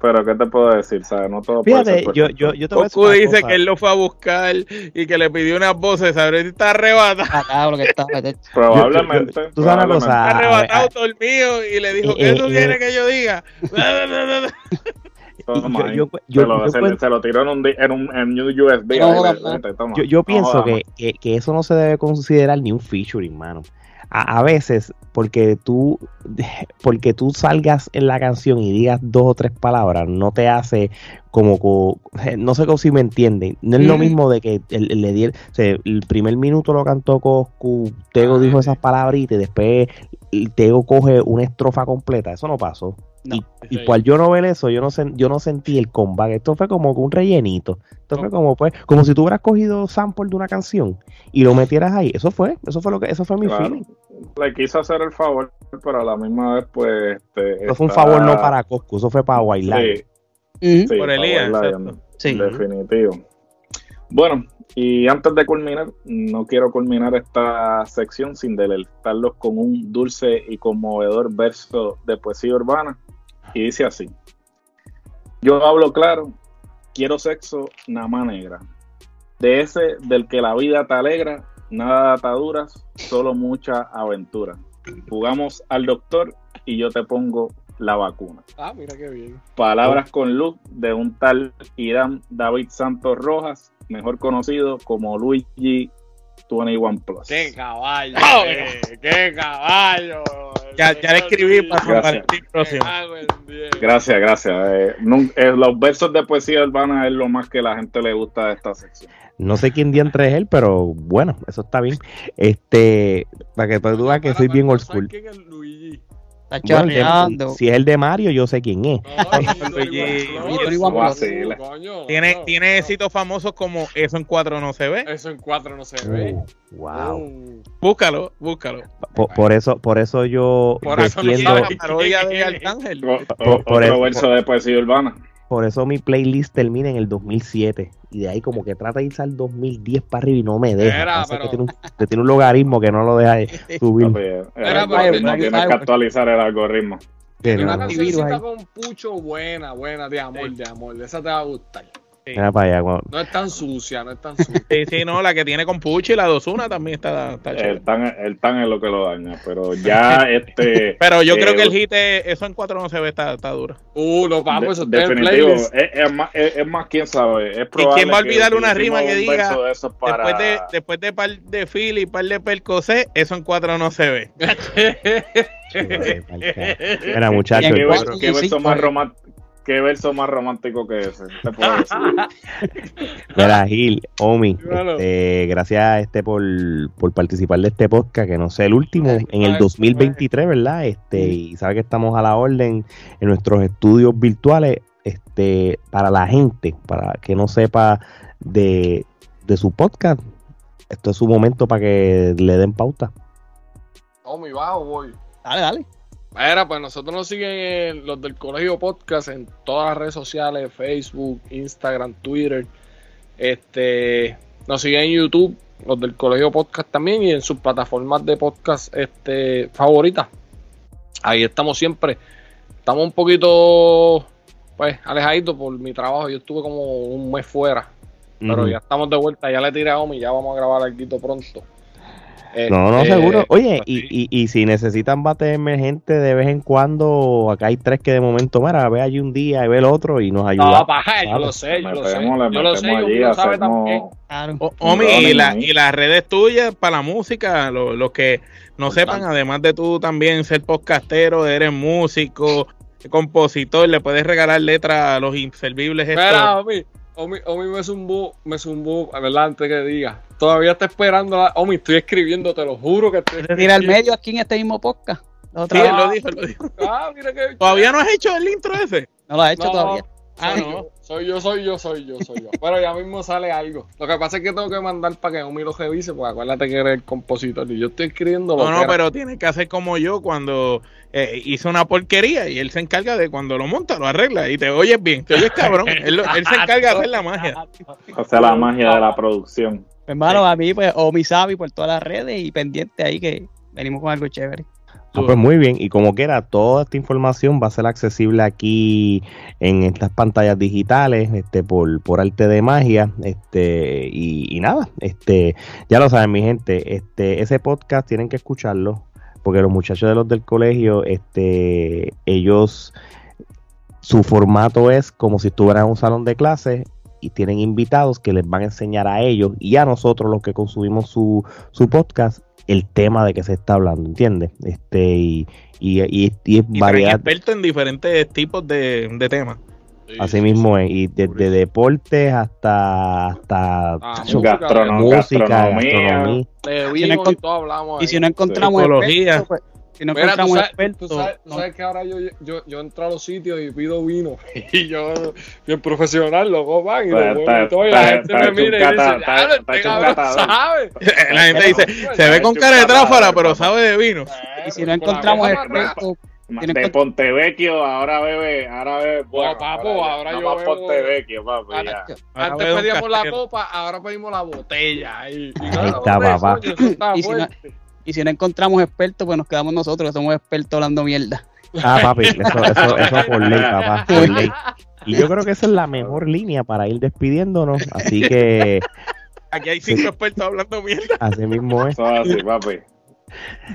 Speaker 5: pero ¿qué te puedo decir? ¿Sabes? No todo puede
Speaker 1: Fíjate,
Speaker 5: ser
Speaker 1: yo, yo, yo te voy a decir
Speaker 4: Coco dice
Speaker 1: cosa.
Speaker 4: que él lo fue a buscar y que le pidió unas voces. ¿Sabes? Está arrebatado.
Speaker 3: Lo que está.
Speaker 5: Probablemente.
Speaker 1: Yo- yo- tú sabes una
Speaker 5: probablemente.
Speaker 1: cosa,
Speaker 4: Está arrebatado
Speaker 1: a-
Speaker 4: todo el mío y le dijo,
Speaker 1: Eh,
Speaker 4: ¿qué tú
Speaker 1: eh,
Speaker 4: quieres
Speaker 1: eh.
Speaker 4: que yo diga?
Speaker 1: Yo-
Speaker 5: se, lo,
Speaker 1: yo
Speaker 5: se,
Speaker 1: cuento-
Speaker 5: se lo tiró en un, en un, en un USB.
Speaker 3: No
Speaker 5: ahí,
Speaker 3: jodas,
Speaker 5: vete, toma.
Speaker 1: Yo, pienso que, que, que eso no se debe considerar ni un featuring, mano. A, a veces, porque tú, porque tú salgas en la canción y digas dos o tres palabras, no te hace como, co- no sé si me entienden. No es lo mismo de que el, el- le dier- o sea, el primer minuto lo cantó Coscu, Tego dijo esas palabritas y después Tego coge una estrofa completa. Eso no pasó.
Speaker 3: No.
Speaker 1: y, y yo no ver eso, yo no, sen- yo no sentí el comeback. Esto fue como un rellenito. Esto fue como pues, como si tú hubieras cogido sample de una canción y lo metieras ahí. Eso fue, eso fue lo que, eso fue mi
Speaker 5: Claro.
Speaker 1: feeling.
Speaker 5: Le quiso hacer el favor, pero a la misma vez, pues. Este,
Speaker 1: Eso fue un favor no para Coscu, eso fue para bailar.
Speaker 5: Sí, sí,
Speaker 4: Por Elías.
Speaker 3: Sí.
Speaker 5: Definitivo. Bueno, y antes de culminar, no quiero culminar esta sección sin deleitarlos con un dulce y conmovedor verso de poesía urbana. Y dice así: Yo hablo claro, quiero sexo, nada más negra. De ese del que la vida te alegra, nada de ataduras, solo mucha aventura. Jugamos al doctor y yo te pongo la vacuna.
Speaker 2: Ah, mira qué bien.
Speaker 5: Palabras con luz de un tal Irán David Santos Rojas, mejor conocido como Luigi 21 Plus.
Speaker 2: ¡Qué caballo!
Speaker 4: ¡Oh!
Speaker 2: eh, ¡Qué caballo!
Speaker 4: Ya, ya le escribí para
Speaker 5: Gracias.
Speaker 4: Valentín próximo.
Speaker 5: Gracias, gracias. Eh, eh, los versos de poesía urbana es lo más que la gente le gusta de esta sección.
Speaker 1: No sé quién diantre es él, pero bueno, eso está bien. Este, para que tú veas que soy bien old school.
Speaker 3: Está
Speaker 1: Bueno, el de-
Speaker 3: charreando.
Speaker 1: si es el de Mario, yo sé quién es.
Speaker 4: Tiene, tiene éxitos famosos como Eso en cuatro no se ve.
Speaker 2: Eso en cuatro no se ve.
Speaker 1: Uh, wow.
Speaker 2: Uh,
Speaker 4: Búscalo, búscalo.
Speaker 1: Por, por eso, por eso yo
Speaker 2: Por eso no
Speaker 1: defiendo.
Speaker 4: La parodia de Arcángel.
Speaker 1: Por- por
Speaker 5: otro
Speaker 1: eso-
Speaker 5: verso de poesía urbana.
Speaker 1: Por eso mi playlist termina en el 2007 y de ahí como que trata de irse al 2010 para arriba y no me deja.
Speaker 2: Era,
Speaker 1: Pasa que
Speaker 2: pero-
Speaker 1: tiene, un, que tiene un logaritmo que no lo deja subir.
Speaker 5: Papi, eh,
Speaker 2: Era, pero-
Speaker 5: no tienes que actualizar el algoritmo.
Speaker 2: Tiene una cancioncita con pucho buena, buena, de amor, de amor. Esa te va a gustar.
Speaker 1: Mira para allá,
Speaker 2: No es tan sucia, no es tan sucia.
Speaker 4: Sí, sí, no, la que tiene con Puchi, la Dosuna también está, está chévere.
Speaker 5: El tan, el tan es lo que lo daña, pero ya este.
Speaker 4: Pero yo
Speaker 5: eh,
Speaker 4: creo que el hit es, Eso en cuatro no se ve, está, está duro.
Speaker 2: Uh, no, vamos, eso
Speaker 5: de-
Speaker 2: está en el
Speaker 5: definitivo,
Speaker 2: playlist.
Speaker 5: es, es más, es, es más, quién sabe. Es probable
Speaker 4: quién va a olvidar una rima que
Speaker 5: un
Speaker 4: diga,
Speaker 5: de para-
Speaker 4: Después de, después de par de fil y par de percocé, Eso en cuatro no se ve.
Speaker 1: Mira, muchachos,
Speaker 3: Bien,
Speaker 5: ¿Qué, qué
Speaker 3: y
Speaker 5: verso más
Speaker 3: eh.
Speaker 5: Qué verso más romántico que ese? Te puedo decir.
Speaker 1: Mira, Gil, Omi, este, gracias este por, por participar de este podcast, que no sé, el último, en el
Speaker 2: ay,
Speaker 1: 2023, ¿verdad? Este, y sabe que estamos a la orden en nuestros estudios virtuales, este, para la gente, para que no sepa de, de su podcast. Esto es su momento para que le den pauta.
Speaker 2: Oh, mi bajo, voy.
Speaker 3: Dale, dale.
Speaker 2: Mira, pues nosotros nos siguen en los del Colegio Podcast en todas las redes sociales, Facebook, Instagram, Twitter. Este, nos siguen en YouTube, los del Colegio Podcast también y en sus plataformas de podcast este favoritas. Ahí estamos siempre. Estamos un poquito pues alejaditos por mi trabajo. Yo estuve como un mes fuera, pero ya estamos de vuelta. Ya le tiré a Omi, ya vamos a grabar algo pronto.
Speaker 1: No, no,
Speaker 2: Este,
Speaker 1: seguro. Oye,
Speaker 2: pues
Speaker 1: y,
Speaker 2: sí.
Speaker 1: y, y si necesitan bate emergente de vez en cuando, acá hay tres que de momento, mira, ve allí un día y ve el otro y nos ayuda.
Speaker 2: No, paja, yo lo sé, yo lo sé. Yo lo sé,
Speaker 5: allí,
Speaker 2: uno sabe también.
Speaker 5: hacemos...
Speaker 3: Claro.
Speaker 4: O- Omi, y, la- y las redes tuyas para la música, lo- los que no
Speaker 2: Importante.
Speaker 4: sepan, además de tú también ser podcastero, eres músico, compositor, le puedes regalar letras a los inservibles estos.
Speaker 2: Espera, Omi, Omi, me zumbó, me zumbó, ¿verdad? Antes que diga. Todavía está esperando la... Omi, estoy escribiendo, te lo juro que estoy
Speaker 3: Se tira al medio aquí en este mismo podcast.
Speaker 4: Sí,
Speaker 3: vez.
Speaker 4: lo dijo, él lo dijo.
Speaker 2: Ah, mira que...
Speaker 4: ¿Todavía no has hecho el intro ese?
Speaker 3: No lo ha hecho
Speaker 2: No,
Speaker 3: todavía.
Speaker 4: Ah,
Speaker 2: soy
Speaker 4: no.
Speaker 2: yo, soy yo, soy yo, soy yo, soy yo. Pero ya mismo sale algo. Lo que pasa es que tengo que mandar para que Omi lo revise, porque acuérdate que eres el compositor y yo estoy escribiendo lo
Speaker 4: No,
Speaker 2: que
Speaker 4: no,
Speaker 2: era.
Speaker 4: pero tiene que hacer como yo cuando eh, hizo una porquería y él se encarga de cuando lo monta, lo arregla y te oyes bien, te oyes cabrón. él, lo- él se encarga de hacer la magia.
Speaker 5: O sea, la magia de la producción.
Speaker 3: Hermano, a mí, pues, o mi Sabi por todas las redes y pendiente ahí que venimos con algo chévere.
Speaker 1: Ah, pues muy bien, y como quiera, toda esta información va a ser accesible aquí en estas pantallas digitales, este, por, por arte de magia, este, y, y nada, este, ya lo saben mi gente, este, ese podcast tienen que escucharlo, porque los muchachos de los del colegio, este, ellos, su formato es como si estuvieran en un salón de clases y tienen invitados que les van a enseñar a ellos y a nosotros los que consumimos su, su podcast el tema de que se está hablando, ¿entiendes? Este, y, y, y, y es variedad,
Speaker 4: expertos en diferentes tipos de, de temas.
Speaker 2: Sí,
Speaker 1: así
Speaker 2: sí,
Speaker 1: mismo
Speaker 2: sí.
Speaker 1: es, y desde deportes hasta, hasta
Speaker 2: Ah, música,
Speaker 5: Gastronom-
Speaker 1: música,
Speaker 5: gastronomía.
Speaker 1: gastronomía.
Speaker 2: De
Speaker 3: Si
Speaker 2: vino
Speaker 3: no
Speaker 2: y
Speaker 3: encont-
Speaker 2: todo hablamos
Speaker 3: Y
Speaker 2: ahí.
Speaker 3: si no encontramos expertos, pues, si no
Speaker 2: Mira, tú
Speaker 3: encontramos
Speaker 2: sabes,
Speaker 3: expertos,
Speaker 2: tú sabes- tú
Speaker 3: no.
Speaker 2: sabes que ahora yo, yo, yo entro a los sitios y pido vino y yo, bien profesional, loco, van y lo
Speaker 5: Está-
Speaker 2: vuelvo y todo, y
Speaker 5: está-
Speaker 2: la gente
Speaker 5: está
Speaker 2: me mira y dice,
Speaker 5: está-
Speaker 2: ya,
Speaker 5: está
Speaker 2: este
Speaker 5: hecho un
Speaker 2: cabrón
Speaker 5: catador".
Speaker 2: sabe.
Speaker 4: La gente dice, se ve con cara de tráfala, pero sabe de vino.
Speaker 3: Y si no encontramos
Speaker 2: Con la cosa más
Speaker 3: expertos, no
Speaker 5: De Pontevecchio, ahora bebe, ahora bebe. Bueno,
Speaker 2: papo, ahora
Speaker 5: no
Speaker 2: yo bebo-
Speaker 5: Pontevecchio, papi,
Speaker 2: Ahora-
Speaker 5: ya.
Speaker 4: Ahora
Speaker 2: Antes pedíamos la copa, ahora pedimos la botella. Y, y
Speaker 1: Ahí
Speaker 2: no,
Speaker 1: está, papá.
Speaker 3: Y si no-. Y si no encontramos expertos, pues nos quedamos nosotros, que somos expertos hablando mierda.
Speaker 1: Ah, papi, eso, eso, eso por ley, papá, por ley. Y yo creo que esa es la mejor línea para ir despidiéndonos, así que
Speaker 4: Aquí hay cinco expertos hablando mierda.
Speaker 1: así mismo es.
Speaker 5: Eso es así, papi.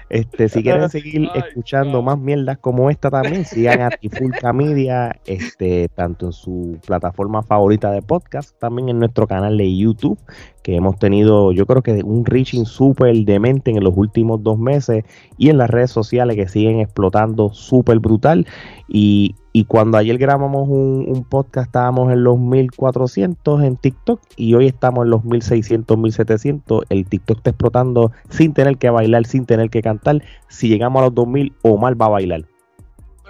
Speaker 1: Este, si quieren seguir
Speaker 2: Ay,
Speaker 1: escuchando más mierdas como esta también, sigan a Trifulca Media, este, tanto en su plataforma favorita de podcast, también en nuestro canal de YouTube, que hemos tenido, yo creo que un reaching súper demente en los últimos dos meses, y en las redes sociales que siguen explotando súper brutal. Y, y cuando ayer grabamos un, podcast estábamos en los 1400 en TikTok y hoy estamos en los 1600, 1700. El TikTok está explotando sin tener que bailar, sin tener que cantar. Si llegamos a los 2000, Omar va a bailar.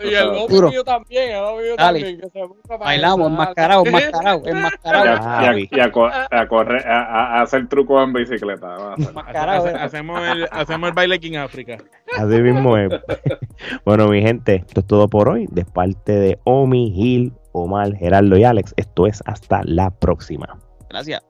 Speaker 2: Y el
Speaker 3: Duro.
Speaker 2: mío también, el lobo mío también. Que se
Speaker 3: Bailamos, enmascarado, enmascarado,
Speaker 5: Y
Speaker 3: enmascarado.
Speaker 5: a, y a-
Speaker 1: vi.
Speaker 5: y a co- a correr, a, hacer trucos en bicicleta. va a hacer.
Speaker 3: Enmascarado,
Speaker 4: Hace-
Speaker 3: eh.
Speaker 4: hacemos, el, hacemos el baile King África.
Speaker 1: Así mismo es. bueno, mi gente, esto es todo por hoy. De parte de Omi, Gil, Omar, Gerardo y Alex, esto es hasta la próxima.
Speaker 3: Gracias.